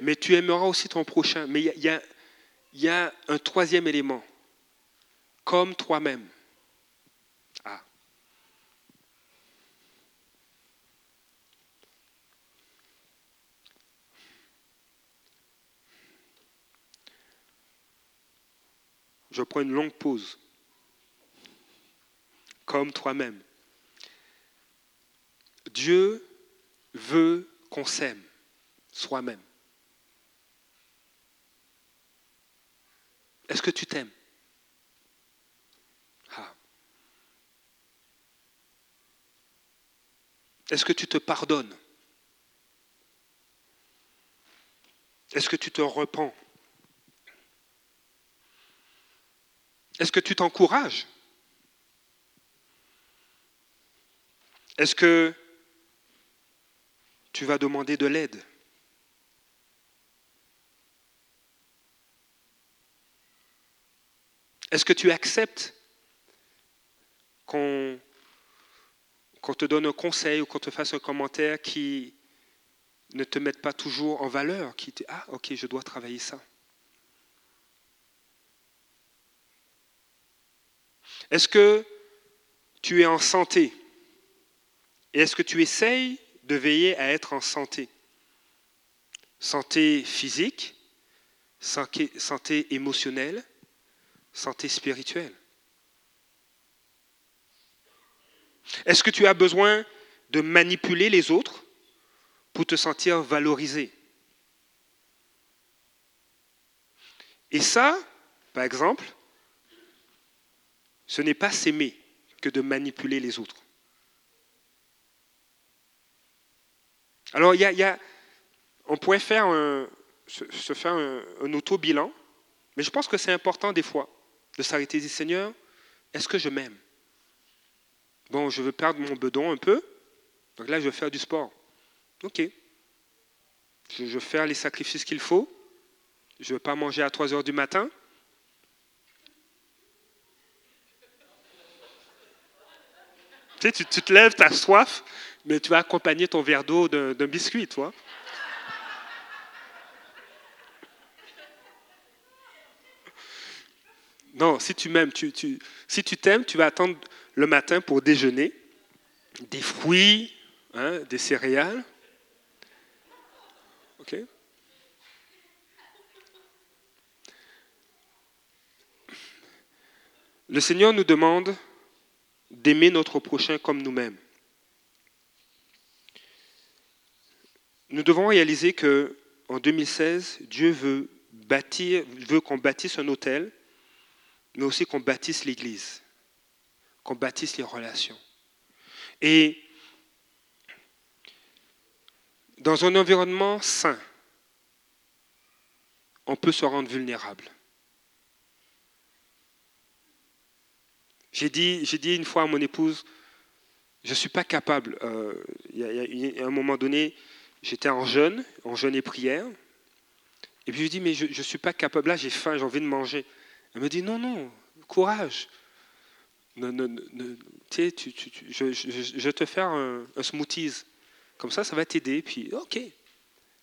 Mais tu aimeras aussi ton prochain. Mais il y, y a, un troisième élément, comme toi-même. Ah. Je prends une longue pause comme toi-même. Dieu veut qu'on s'aime soi-même. Est-ce que tu t'aimes? Ah. Est-ce que tu te pardonnes? Est-ce que tu te repens? Est-ce que tu t'encourages? Est-ce que tu vas demander de l'aide? Est-ce que tu acceptes qu'on te donne un conseil ou qu'on te fasse un commentaire qui ne te mette pas toujours en valeur, qui te ah ok je dois travailler ça? Est-ce que tu es en santé? Et est-ce que tu essayes de veiller à être en santé? Santé physique, santé, émotionnelle, santé spirituelle. Est-ce que tu as besoin de manipuler les autres pour te sentir valorisé? Et ça, par exemple, ce n'est pas s'aimer que de manipuler les autres. Alors, on pourrait faire se, faire un, auto-bilan, mais je pense que c'est important des fois de s'arrêter et dire Seigneur, est-ce que je m'aime? Bon, je veux perdre mon bedon un peu, donc là, je vais faire du sport. Ok. Je veux faire les sacrifices qu'il faut. Je ne veux pas manger à 3 heures du matin. Tu sais, tu, te lèves, tu as soif, mais tu vas accompagner ton verre d'eau d'un biscuit, toi. Non, si tu m'aimes, tu, si tu t'aimes, tu vas attendre le matin pour déjeuner des fruits, hein, des céréales. OK Le Seigneur nous demande d'aimer notre prochain comme nous-mêmes. Nous devons réaliser que en 2016, Dieu veut veut qu'on bâtisse un hôtel, mais aussi qu'on bâtisse l'Église, qu'on bâtisse les relations. Et dans un environnement sain, on peut se rendre vulnérable. J'ai dit, j'ai dit une fois à mon épouse, je ne suis pas capable. Euh, il, y a, un moment donné, j'étais en jeûne, en jeûne et prière. Et puis je dis, mais je ne suis pas capable. Là, j'ai faim, j'ai envie de manger. Elle me dit, non, non, courage. je, vais te faire un, un, smoothies. Comme ça, ça va t'aider. Puis, ok.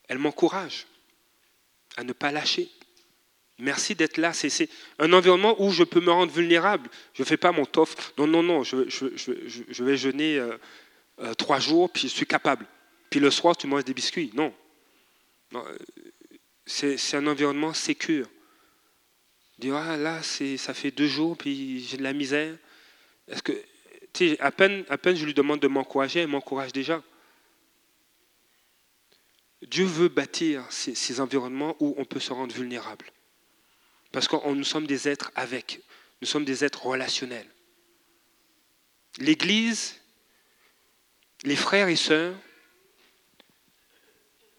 Elle m'encourage à ne pas lâcher. Merci d'être là. C'est un environnement où je peux me rendre vulnérable. Je ne fais pas mon tof. Non, non, non, je, vais jeûner euh, euh, trois jours, puis je suis capable. Puis le soir, tu manges des biscuits. Non. non euh, c'est un environnement sécure. Dire, ah, là, ça fait deux jours, puis j'ai de la misère. Est-ce que, à peine, à peine je lui demande de m'encourager, elle m'encourage déjà. Dieu veut bâtir ces environnements où on peut se rendre vulnérable. Parce que nous sommes des êtres avec, nous sommes des êtres relationnels. L'Église, les frères et sœurs,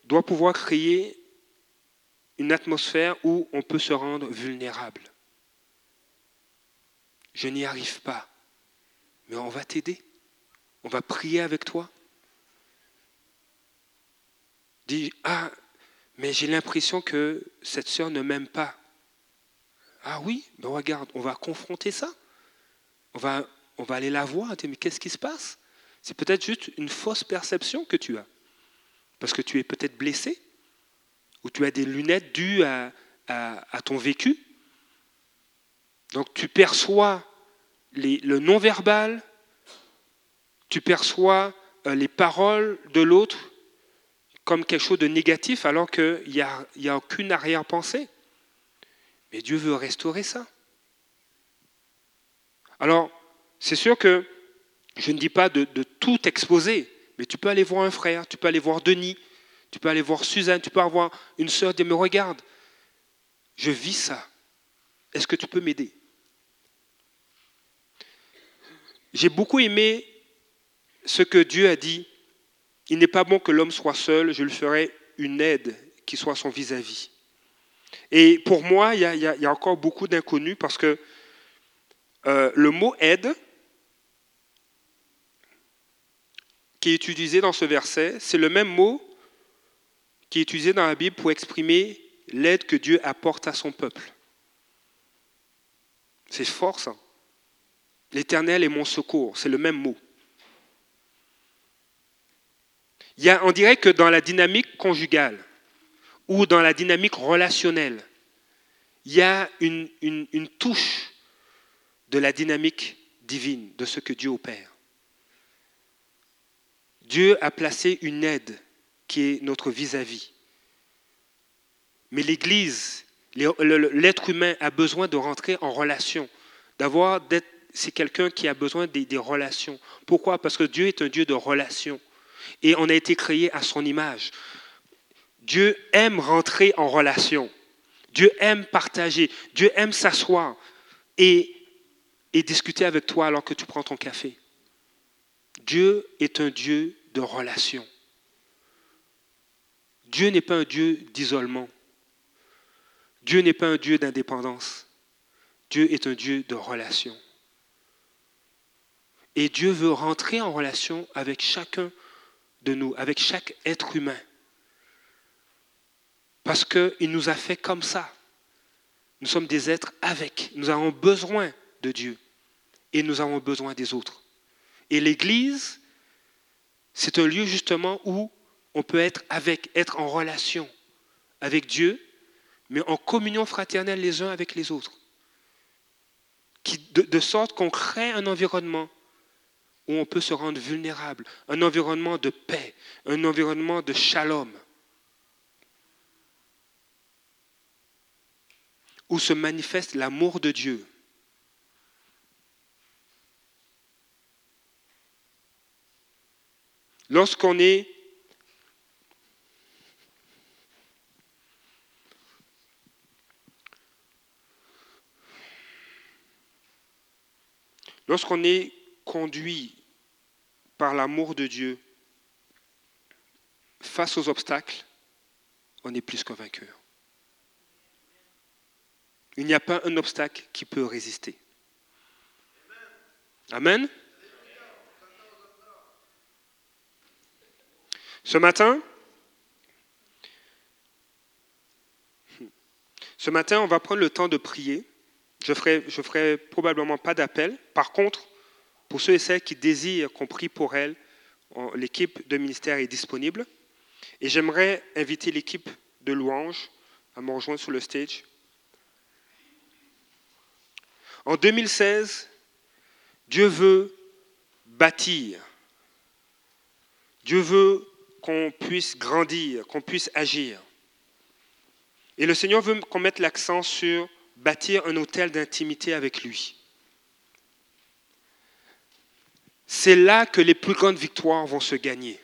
doit pouvoir créer une atmosphère où on peut se rendre vulnérable. Je n'y arrive pas, mais on va t'aider. On va prier avec toi. Dis, ah, mais j'ai l'impression que cette sœur ne m'aime pas. Ah oui, ben regarde, on va confronter ça. On va, on va aller la voir. Mais qu'est-ce qui se passe? C'est peut-être juste une fausse perception que tu as. Parce que tu es peut-être blessé, ou tu as des lunettes dues à, ton vécu. Donc tu perçois le non-verbal, tu perçois euh, les paroles de l'autre comme quelque chose de négatif alors qu'il n'y a aucune arrière-pensée. Mais Dieu veut restaurer ça. Alors, c'est sûr que je ne dis pas de, tout exposer, mais tu peux aller voir un frère, tu peux aller voir Denis, tu peux aller voir Suzanne, tu peux avoir une sœur, dire, me regarde, je vis ça. Est-ce que tu peux m'aider? J'ai beaucoup aimé ce que Dieu a dit. Il n'est pas bon que l'homme soit seul, je lui ferai une aide qui soit son vis-à-vis. Et pour moi, il y a, encore beaucoup d'inconnus parce que euh, le mot aide, qui est utilisé dans ce verset, c'est le même mot qui est utilisé dans la Bible pour exprimer l'aide que Dieu apporte à son peuple. C'est fort ça. L'Éternel est mon secours, c'est le même mot. Il y a, on dirait que dans la dynamique conjugale, ou dans la dynamique relationnelle, il y a une, touche de la dynamique divine, de ce que Dieu opère. Dieu a placé une aide qui est notre vis-à-vis. Mais l'Église, l'être humain a besoin de rentrer en relation, d'avoir c'est quelqu'un qui a besoin des, des, relations. Pourquoi? Parce que Dieu est un Dieu de relations. Et on a été créé à son image. Dieu aime rentrer en relation. Dieu aime partager. Dieu aime s'asseoir et, discuter avec toi alors que tu prends ton café. Dieu est un Dieu de relation. Dieu n'est pas un Dieu d'isolement. Dieu n'est pas un Dieu d'indépendance. Dieu est un Dieu de relation. Et Dieu veut rentrer en relation avec chacun de nous, avec chaque être humain. Parce qu'il nous a fait comme ça. Nous sommes des êtres avec. Nous avons besoin de Dieu. Et nous avons besoin des autres. Et l'Église, c'est un lieu justement où on peut être avec, être en relation avec Dieu, mais en communion fraternelle les uns avec les autres. de, sorte qu'on crée un environnement où on peut se rendre vulnérable, un environnement de paix, un environnement de shalom. où se manifeste l'amour de Dieu. Lorsqu'on est lorsqu'on est conduit par l'amour de Dieu face aux obstacles, on est plus qu'un vainqueur. Il n'y a pas un obstacle qui peut résister. Amen. Ce matin, on va prendre le temps de prier. Je ne ferai, ferai probablement pas d'appel. Par contre, pour ceux et celles qui désirent qu'on prie pour elles, l'équipe de ministère est disponible. Et j'aimerais inviter l'équipe de louanges à me rejoindre sur le stage. En 2016, Dieu veut bâtir. Dieu veut qu'on puisse grandir, qu'on puisse agir. Et le Seigneur veut qu'on mette l'accent sur bâtir un hôtel d'intimité avec lui. C'est là que les plus grandes victoires vont se gagner.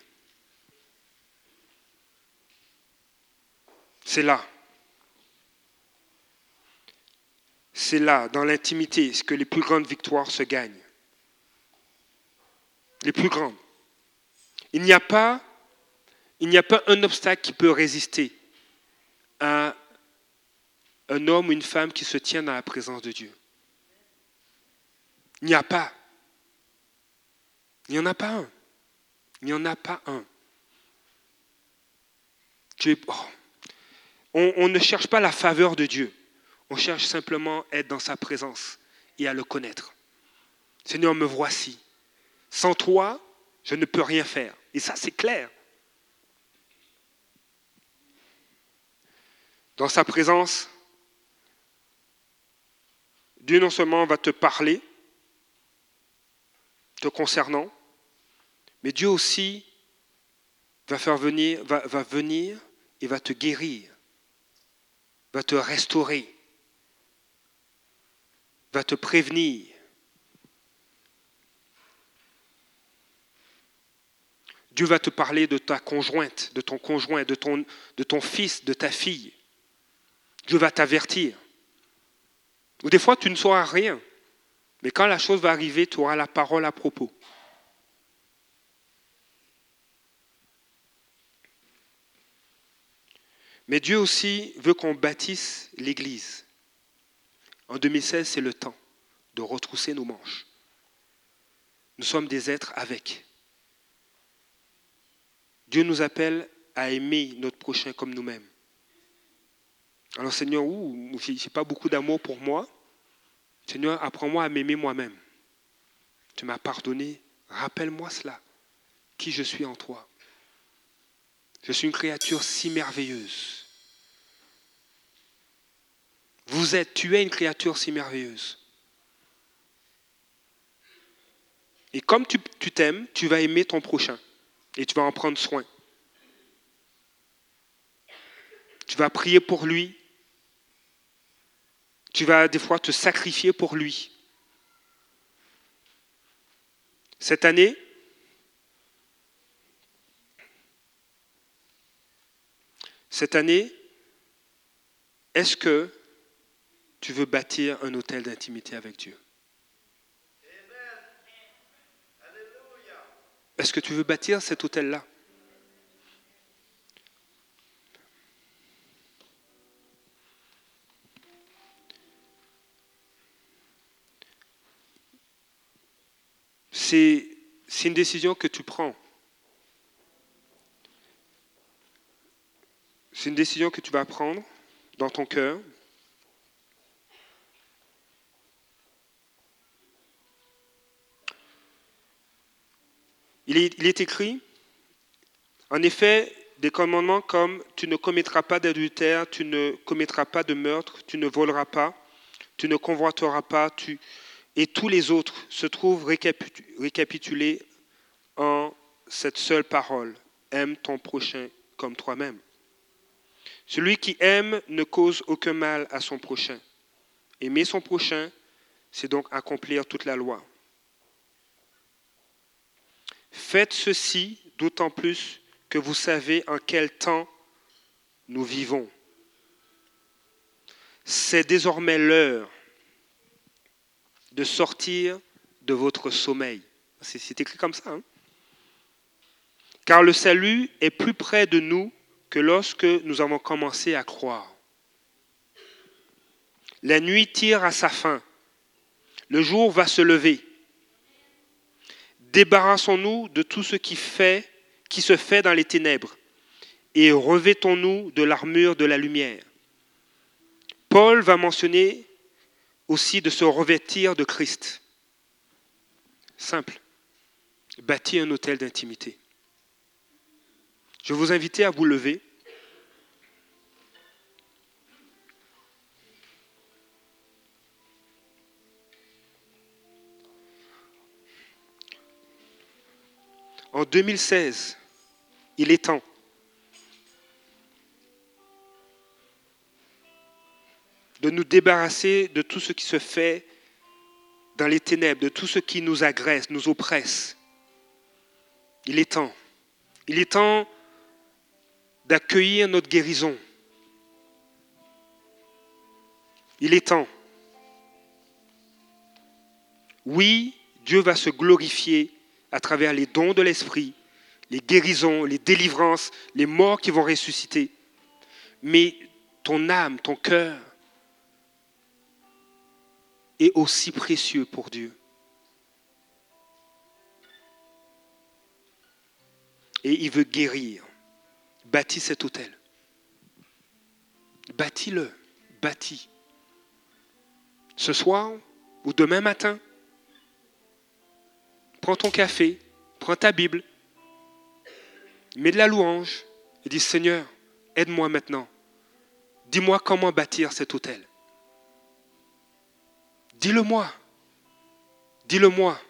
C'est là. C'est là, dans l'intimité, que les plus grandes victoires se gagnent. Les plus grandes. Il n'y a pas, un obstacle qui peut résister à un homme ou une femme qui se tient dans la présence de Dieu. Il n'y a pas. Il n'y en a pas un. Il n'y en a pas un. Oh. on, on ne cherche pas la faveur de Dieu. On cherche simplement à être dans sa présence et à le connaître. Seigneur, me voici. Sans toi, je ne peux rien faire. Et ça, c'est clair. Dans sa présence, Dieu non seulement va te parler te concernant, mais Dieu aussi va va venir et va te guérir, va te restaurer, va te prévenir. Dieu va te parler de ta conjointe, de ton conjoint, de ton, fils, de ta fille. Dieu va t'avertir. Ou des fois, tu ne sauras rien. Mais quand la chose va arriver, tu auras la parole à propos. Mais Dieu aussi veut qu'on bâtisse l'Église. En 2016, c'est le temps de retrousser nos manches. Nous sommes des êtres avec. Dieu nous appelle à aimer notre prochain comme nous-mêmes. Alors Seigneur, je n'ai pas beaucoup d'amour pour moi. Seigneur, apprends-moi à m'aimer moi-même. Tu m'as pardonné. Rappelle-moi cela. Qui je suis en toi. Je suis une créature si merveilleuse. Vous êtes, tu es une créature si merveilleuse. Et comme tu t'aimes, tu vas aimer ton prochain et tu vas en prendre soin. Tu vas prier pour lui. Tu vas des fois te sacrifier pour lui. Cette année, cette année, est-ce que tu veux bâtir un hôtel d'intimité avec Dieu Est-ce que tu veux bâtir cet hôtel-là? C'est une décision que tu prends. C'est une décision que tu vas prendre dans ton cœur. Il est, écrit, en effet, des commandements comme tu ne commettras pas d'adultère, tu ne commettras pas de meurtre, tu ne voleras pas, tu ne convoiteras pas, tu... et tous les autres se trouvent récapitulés en cette seule parole. Aime ton prochain comme toi-même. Celui qui aime ne cause aucun mal à son prochain. Aimer son prochain, c'est donc accomplir toute la loi. Faites ceci d'autant plus que vous savez en quel temps nous vivons. C'est désormais l'heure de sortir de votre sommeil. C'est écrit comme ça. Hein. Car le salut est plus près de nous que lorsque nous avons commencé à croire. La nuit tire à sa fin. Le jour va se lever. Débarrassons-nous de tout ce qui, fait, qui se fait dans les ténèbres et revêtons-nous de l'armure de la lumière. Paul va mentionner aussi de se revêtir de Christ. Simple. Bâtir un hôtel d'intimité. Je vous invite à vous lever. En 2016, il est temps de nous débarrasser de tout ce qui se fait dans les ténèbres, de tout ce qui nous agresse, nous oppresse. Il est temps. Il est temps d'accueillir notre guérison. Il est temps. Oui, Dieu va se glorifier à travers les dons de l'Esprit, les guérisons, les délivrances, les morts qui vont ressusciter. Mais ton âme, ton cœur, est aussi précieux pour Dieu. Et il veut guérir. Bâtis cet hôtel. Bâtis-le. Bâtis. Ce soir ou demain matin, prends ton café, prends ta Bible, mets de la louange et dis Seigneur, aide-moi maintenant. Dis-moi comment bâtir cet hôtel. Dis-le-moi. Dis-le-moi.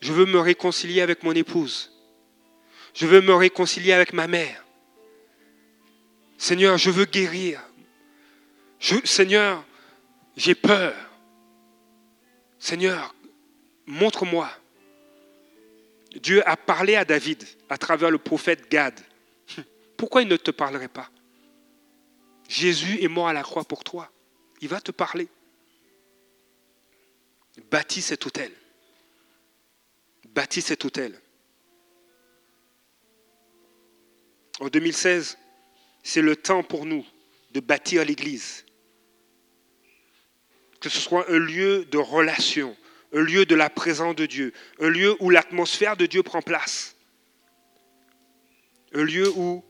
Je veux me réconcilier avec mon épouse. Je veux me réconcilier avec ma mère. Seigneur, je veux guérir. Seigneur, j'ai peur. Seigneur, montre-moi. Dieu a parlé à David à travers le prophète Gad. Pourquoi il ne te parlerait pas? Jésus est mort à la croix pour toi. Il va te parler. Bâtis cet hôtel. Bâtis cet hôtel. En 2016, c'est le temps pour nous de bâtir l'Église. Que ce soit un lieu de relation, un lieu de la présence de Dieu, un lieu où l'atmosphère de Dieu prend place, un lieu où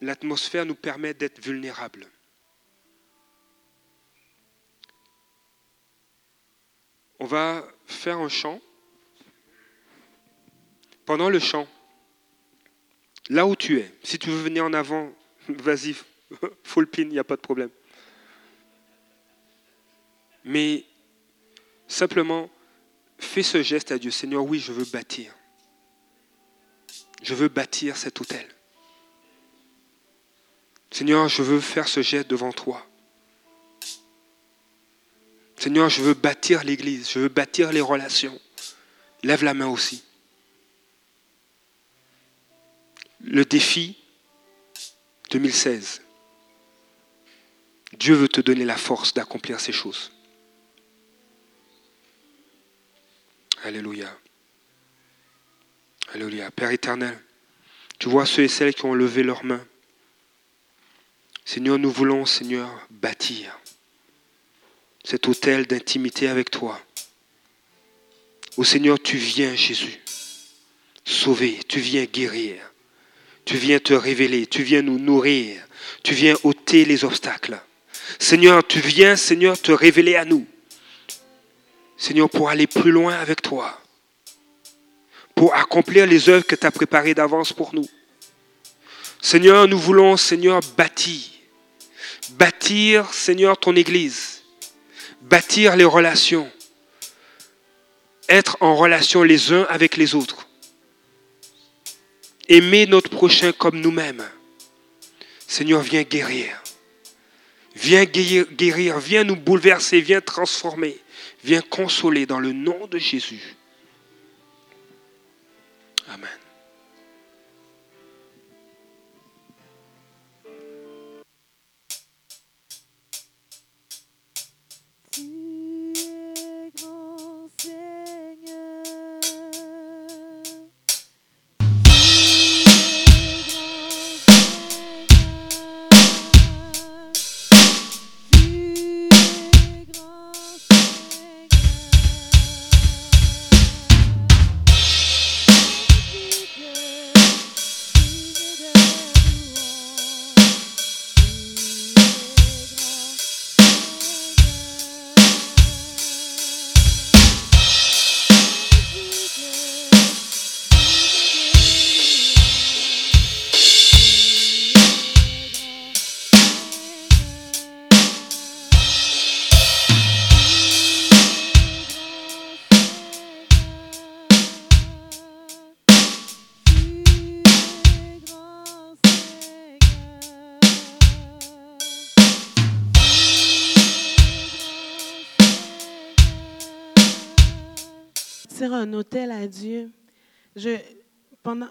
l'atmosphère nous permet d'être vulnérables. On va faire un chant. Pendant le chant, là où tu es, si tu veux venir en avant, vas-y, full pin, il n'y a pas de problème. Mais simplement, fais ce geste à Dieu. Seigneur, oui, je veux bâtir. Je veux bâtir cet hôtel. Seigneur, je veux faire ce geste devant toi. Seigneur, je veux bâtir l'Église, je veux bâtir les relations. Lève la main aussi. Le défi 2016. Dieu veut te donner la force d'accomplir ces choses. Alléluia. Alléluia. Père éternel, tu vois ceux et celles qui ont levé leurs mains. Seigneur, nous voulons, Seigneur, bâtir cet hôtel d'intimité avec toi. Ô Seigneur, tu viens, Jésus, sauver, tu viens guérir, tu viens te révéler, tu viens nous nourrir, tu viens ôter les obstacles. Seigneur, tu viens, Seigneur, te révéler à nous. Seigneur, pour aller plus loin avec toi, pour accomplir les œuvres que tu as préparées d'avance pour nous. Seigneur, nous voulons, Seigneur, bâtir, bâtir, Seigneur, ton Église. Bâtir les relations, être en relation les uns avec les autres, aimer notre prochain comme nous-mêmes. Seigneur, viens guérir. Viens guérir, viens nous bouleverser, viens transformer, viens consoler dans le nom de Jésus. Amen.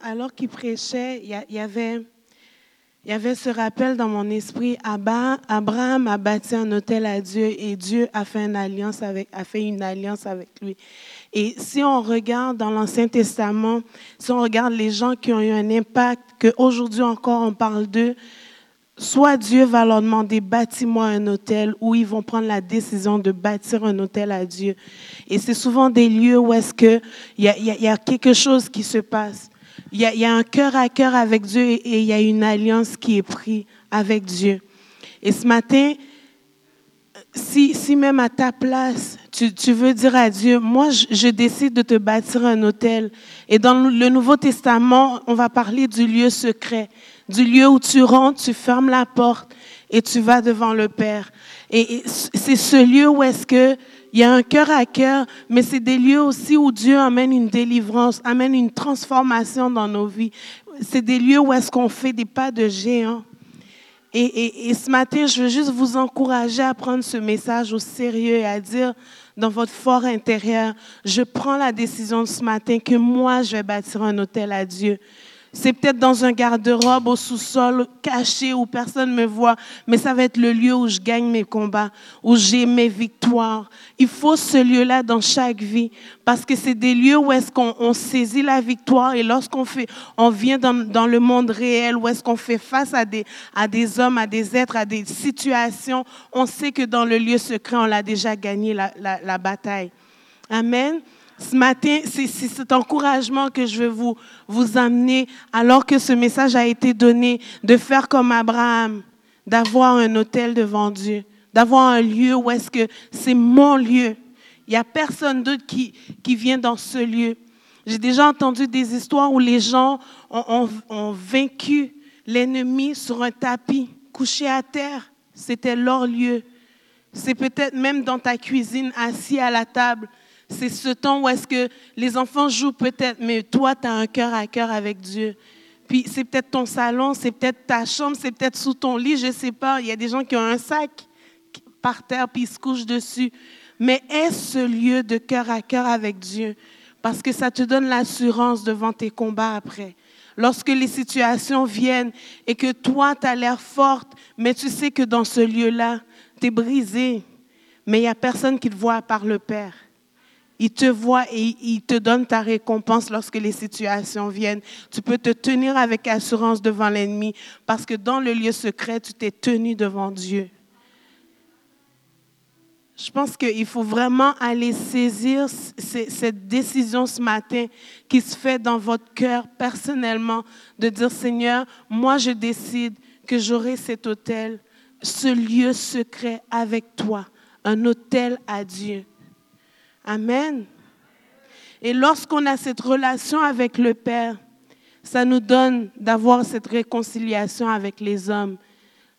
Alors qu'il prêchait, il y avait ce rappel dans mon esprit. Abba- Abraham a bâti un hôtel à Dieu et Dieu a fait une alliance avec, a fait une alliance avec lui. Et si on regarde dans l'Ancien Testament, si on regarde les gens qui ont eu un impact, qu'aujourd'hui encore on parle d'eux, soit Dieu va leur demander bâtis-moi un hôtel, ou ils vont prendre la décision de bâtir un hôtel à Dieu. Et c'est souvent des lieux où est-ce que il y y a- quelque chose qui se passe. Il y a, un cœur à cœur avec Dieu et, il y a une alliance qui est prise avec Dieu. Et ce matin, si, même à ta place, tu, veux dire à Dieu, moi, je décide de te bâtir un hôtel. Et dans le Nouveau Testament, on va parler du lieu secret, du lieu où tu rentres, tu fermes la porte et tu vas devant le Père. Et, c'est ce lieu où est-ce que il y a un cœur à cœur, mais c'est des lieux aussi où Dieu amène une délivrance, amène une transformation dans nos vies. C'est des lieux où est-ce qu'on fait des pas de géant. Et, et- ce matin, je veux juste vous encourager à prendre ce message au sérieux et à dire dans votre fort intérieur, je prends la décision ce matin que moi, je vais bâtir un hôtel à Dieu. C'est peut-être dans un garde-robe au sous-sol, caché, où personne ne me voit, mais ça va être le lieu où je gagne mes combats, où j'ai mes victoires. Il faut ce lieu-là dans chaque vie, parce que c'est des lieux où est-ce qu'on on saisit la victoire et lorsqu'on fait, on vient dans, dans le monde réel, où est-ce qu'on fait face à des, à des hommes, à des êtres, à des situations, on sait que dans le lieu secret, on l'a déjà gagné la, la- la bataille. Amen. Ce matin, c'est cet encouragement que je veux vous, vous amener, alors que ce message a été donné, de faire comme Abraham, d'avoir un hôtel devant Dieu, d'avoir un lieu où est-ce que c'est mon lieu. Il n'y a personne d'autre qui, qui vient dans ce lieu. J'ai déjà entendu des histoires où les gens ont- ont vaincu l'ennemi sur un tapis, couché à terre. C'était leur lieu. C'est peut-être même dans ta cuisine, assis à la table. C'est ce temps où est-ce que les enfants jouent peut-être, mais toi, tu as un cœur à cœur avec Dieu. Puis c'est peut-être ton salon, c'est peut-être ta chambre, c'est peut-être sous ton lit, je ne sais pas. Il y a des gens qui ont un sac par terre puis ils se couchent dessus. Mais est-ce ce lieu de cœur à cœur avec Dieu? Parce que ça te donne l'assurance devant tes combats après. Lorsque les situations viennent et que toi, tu as l'air forte, mais tu sais que dans ce lieu-là, tu es brisé, mais il n'y a personne qui te voit à part le Père. Il te voit et il te donne ta récompense lorsque les situations viennent. Tu peux te tenir avec assurance devant l'ennemi parce que dans le lieu secret, tu t'es tenu devant Dieu. Je pense qu'il faut vraiment aller saisir cette décision ce matin qui se fait dans votre cœur personnellement de dire Seigneur, moi je décide que j'aurai cet hôtel, ce lieu secret avec toi, un hôtel à Dieu. Amen. Et lorsqu'on a cette relation avec le Père, ça nous donne d'avoir cette réconciliation avec les hommes.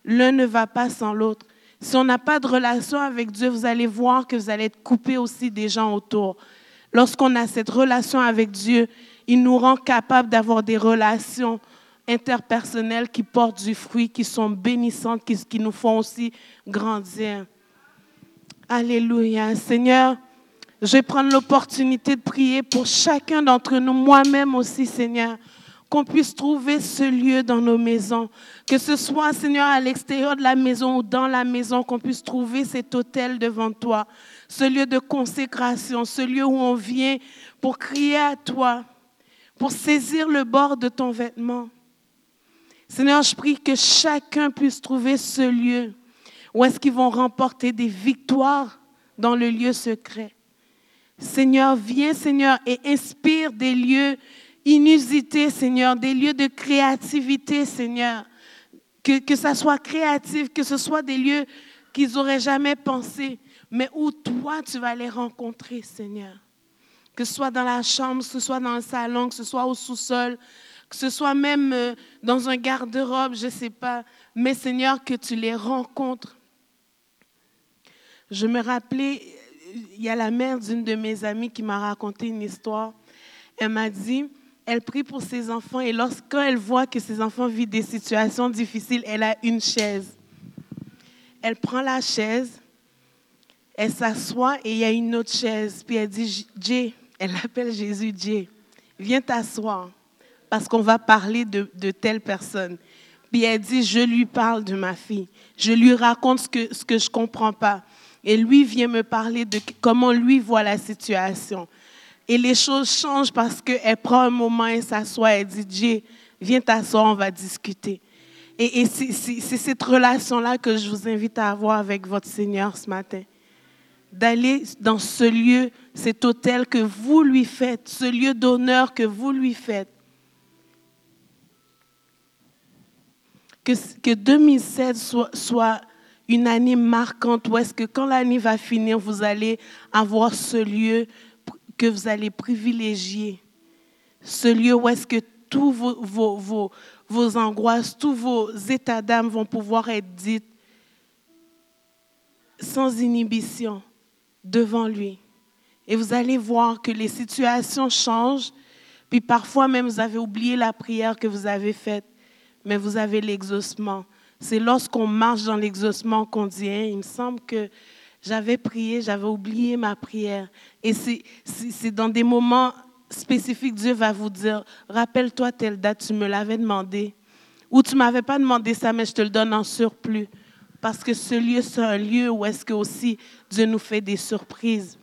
L'un ne va pas sans l'autre. Si on n'a pas de relation avec Dieu, vous allez voir que vous allez être coupé aussi des gens autour. Lorsqu'on a cette relation avec Dieu, il nous rend capable d'avoir des relations interpersonnelles qui portent du fruit, qui sont bénissantes, qui, qui nous font aussi grandir. Alléluia. Seigneur, Je vais prendre l'opportunité de prier pour chacun d'entre nous, moi-même aussi, Seigneur, qu'on puisse trouver ce lieu dans nos maisons. Que ce soit, Seigneur, à l'extérieur de la maison ou dans la maison, qu'on puisse trouver cet hôtel devant toi, ce lieu de consécration, ce lieu où on vient pour crier à toi, pour saisir le bord de ton vêtement. Seigneur, je prie que chacun puisse trouver ce lieu où est-ce qu'ils vont remporter des victoires dans le lieu secret. Seigneur, viens, Seigneur, et inspire des lieux inusités, Seigneur, des lieux de créativité, Seigneur. Que, que ça soit créatif, que ce soit des lieux qu'ils n'auraient jamais pensé, mais où toi, tu vas les rencontrer, Seigneur. Que ce soit dans la chambre, que ce soit dans le salon, que ce soit au sous-sol, que ce soit même euh, dans un garde-robe, je ne sais pas. Mais Seigneur, que tu les rencontres. Je me rappelais, il y a la mère d'une de mes amies qui m'a raconté une histoire. Elle m'a dit, elle prie pour ses enfants et lorsqu'elle voit que ses enfants vivent des situations difficiles, elle a une chaise. Elle prend la chaise, elle s'assoit et il y a une autre chaise. Puis elle dit, Jay, elle appelle Jésus Jay, viens t'asseoir parce qu'on va parler de, de, telle personne. Puis elle dit, je lui parle de ma fille. Je lui raconte ce que, ce que je ne comprends pas. Et lui vient me parler de comment lui voit la situation. Et les choses changent parce qu'elle prend un moment et s'assoit. Elle dit, Jay, viens t'asseoir, on va discuter. Et, et c'est cette relation-là que je vous invite à avoir avec votre Seigneur ce matin. D'aller dans ce lieu, cet hôtel que vous lui faites, ce lieu d'honneur que vous lui faites. Que, que 2007 soit, soit une année marquante où est-ce que quand l'année va finir, vous allez avoir ce lieu que vous allez privilégier. Ce lieu où est-ce que tous vos, vos, vos, vos angoisses, tous vos états d'âme vont pouvoir être dits sans inhibition devant lui. Et vous allez voir que les situations changent, puis parfois même vous avez oublié la prière que vous avez faite, mais vous avez l'exaucement. C'est lorsqu'on marche dans l'exaucement qu'on dit, hein, il me semble que j'avais prié, j'avais oublié ma prière. Et c'est dans des moments spécifiques, Dieu va vous dire, rappelle-toi telle date, tu me l'avais demandé. Ou tu ne m'avais pas demandé ça, mais je te le donne en surplus. Parce que ce lieu, c'est un lieu où est-ce que aussi Dieu nous fait des surprises.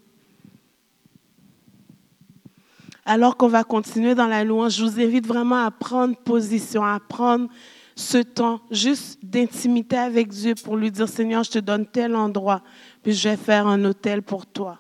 Alors qu'on va continuer dans la louange, je vous invite vraiment à prendre position, à prendre ce temps juste d'intimité avec Dieu pour lui dire, Seigneur, je te donne tel endroit, puis je vais faire un hôtel pour toi.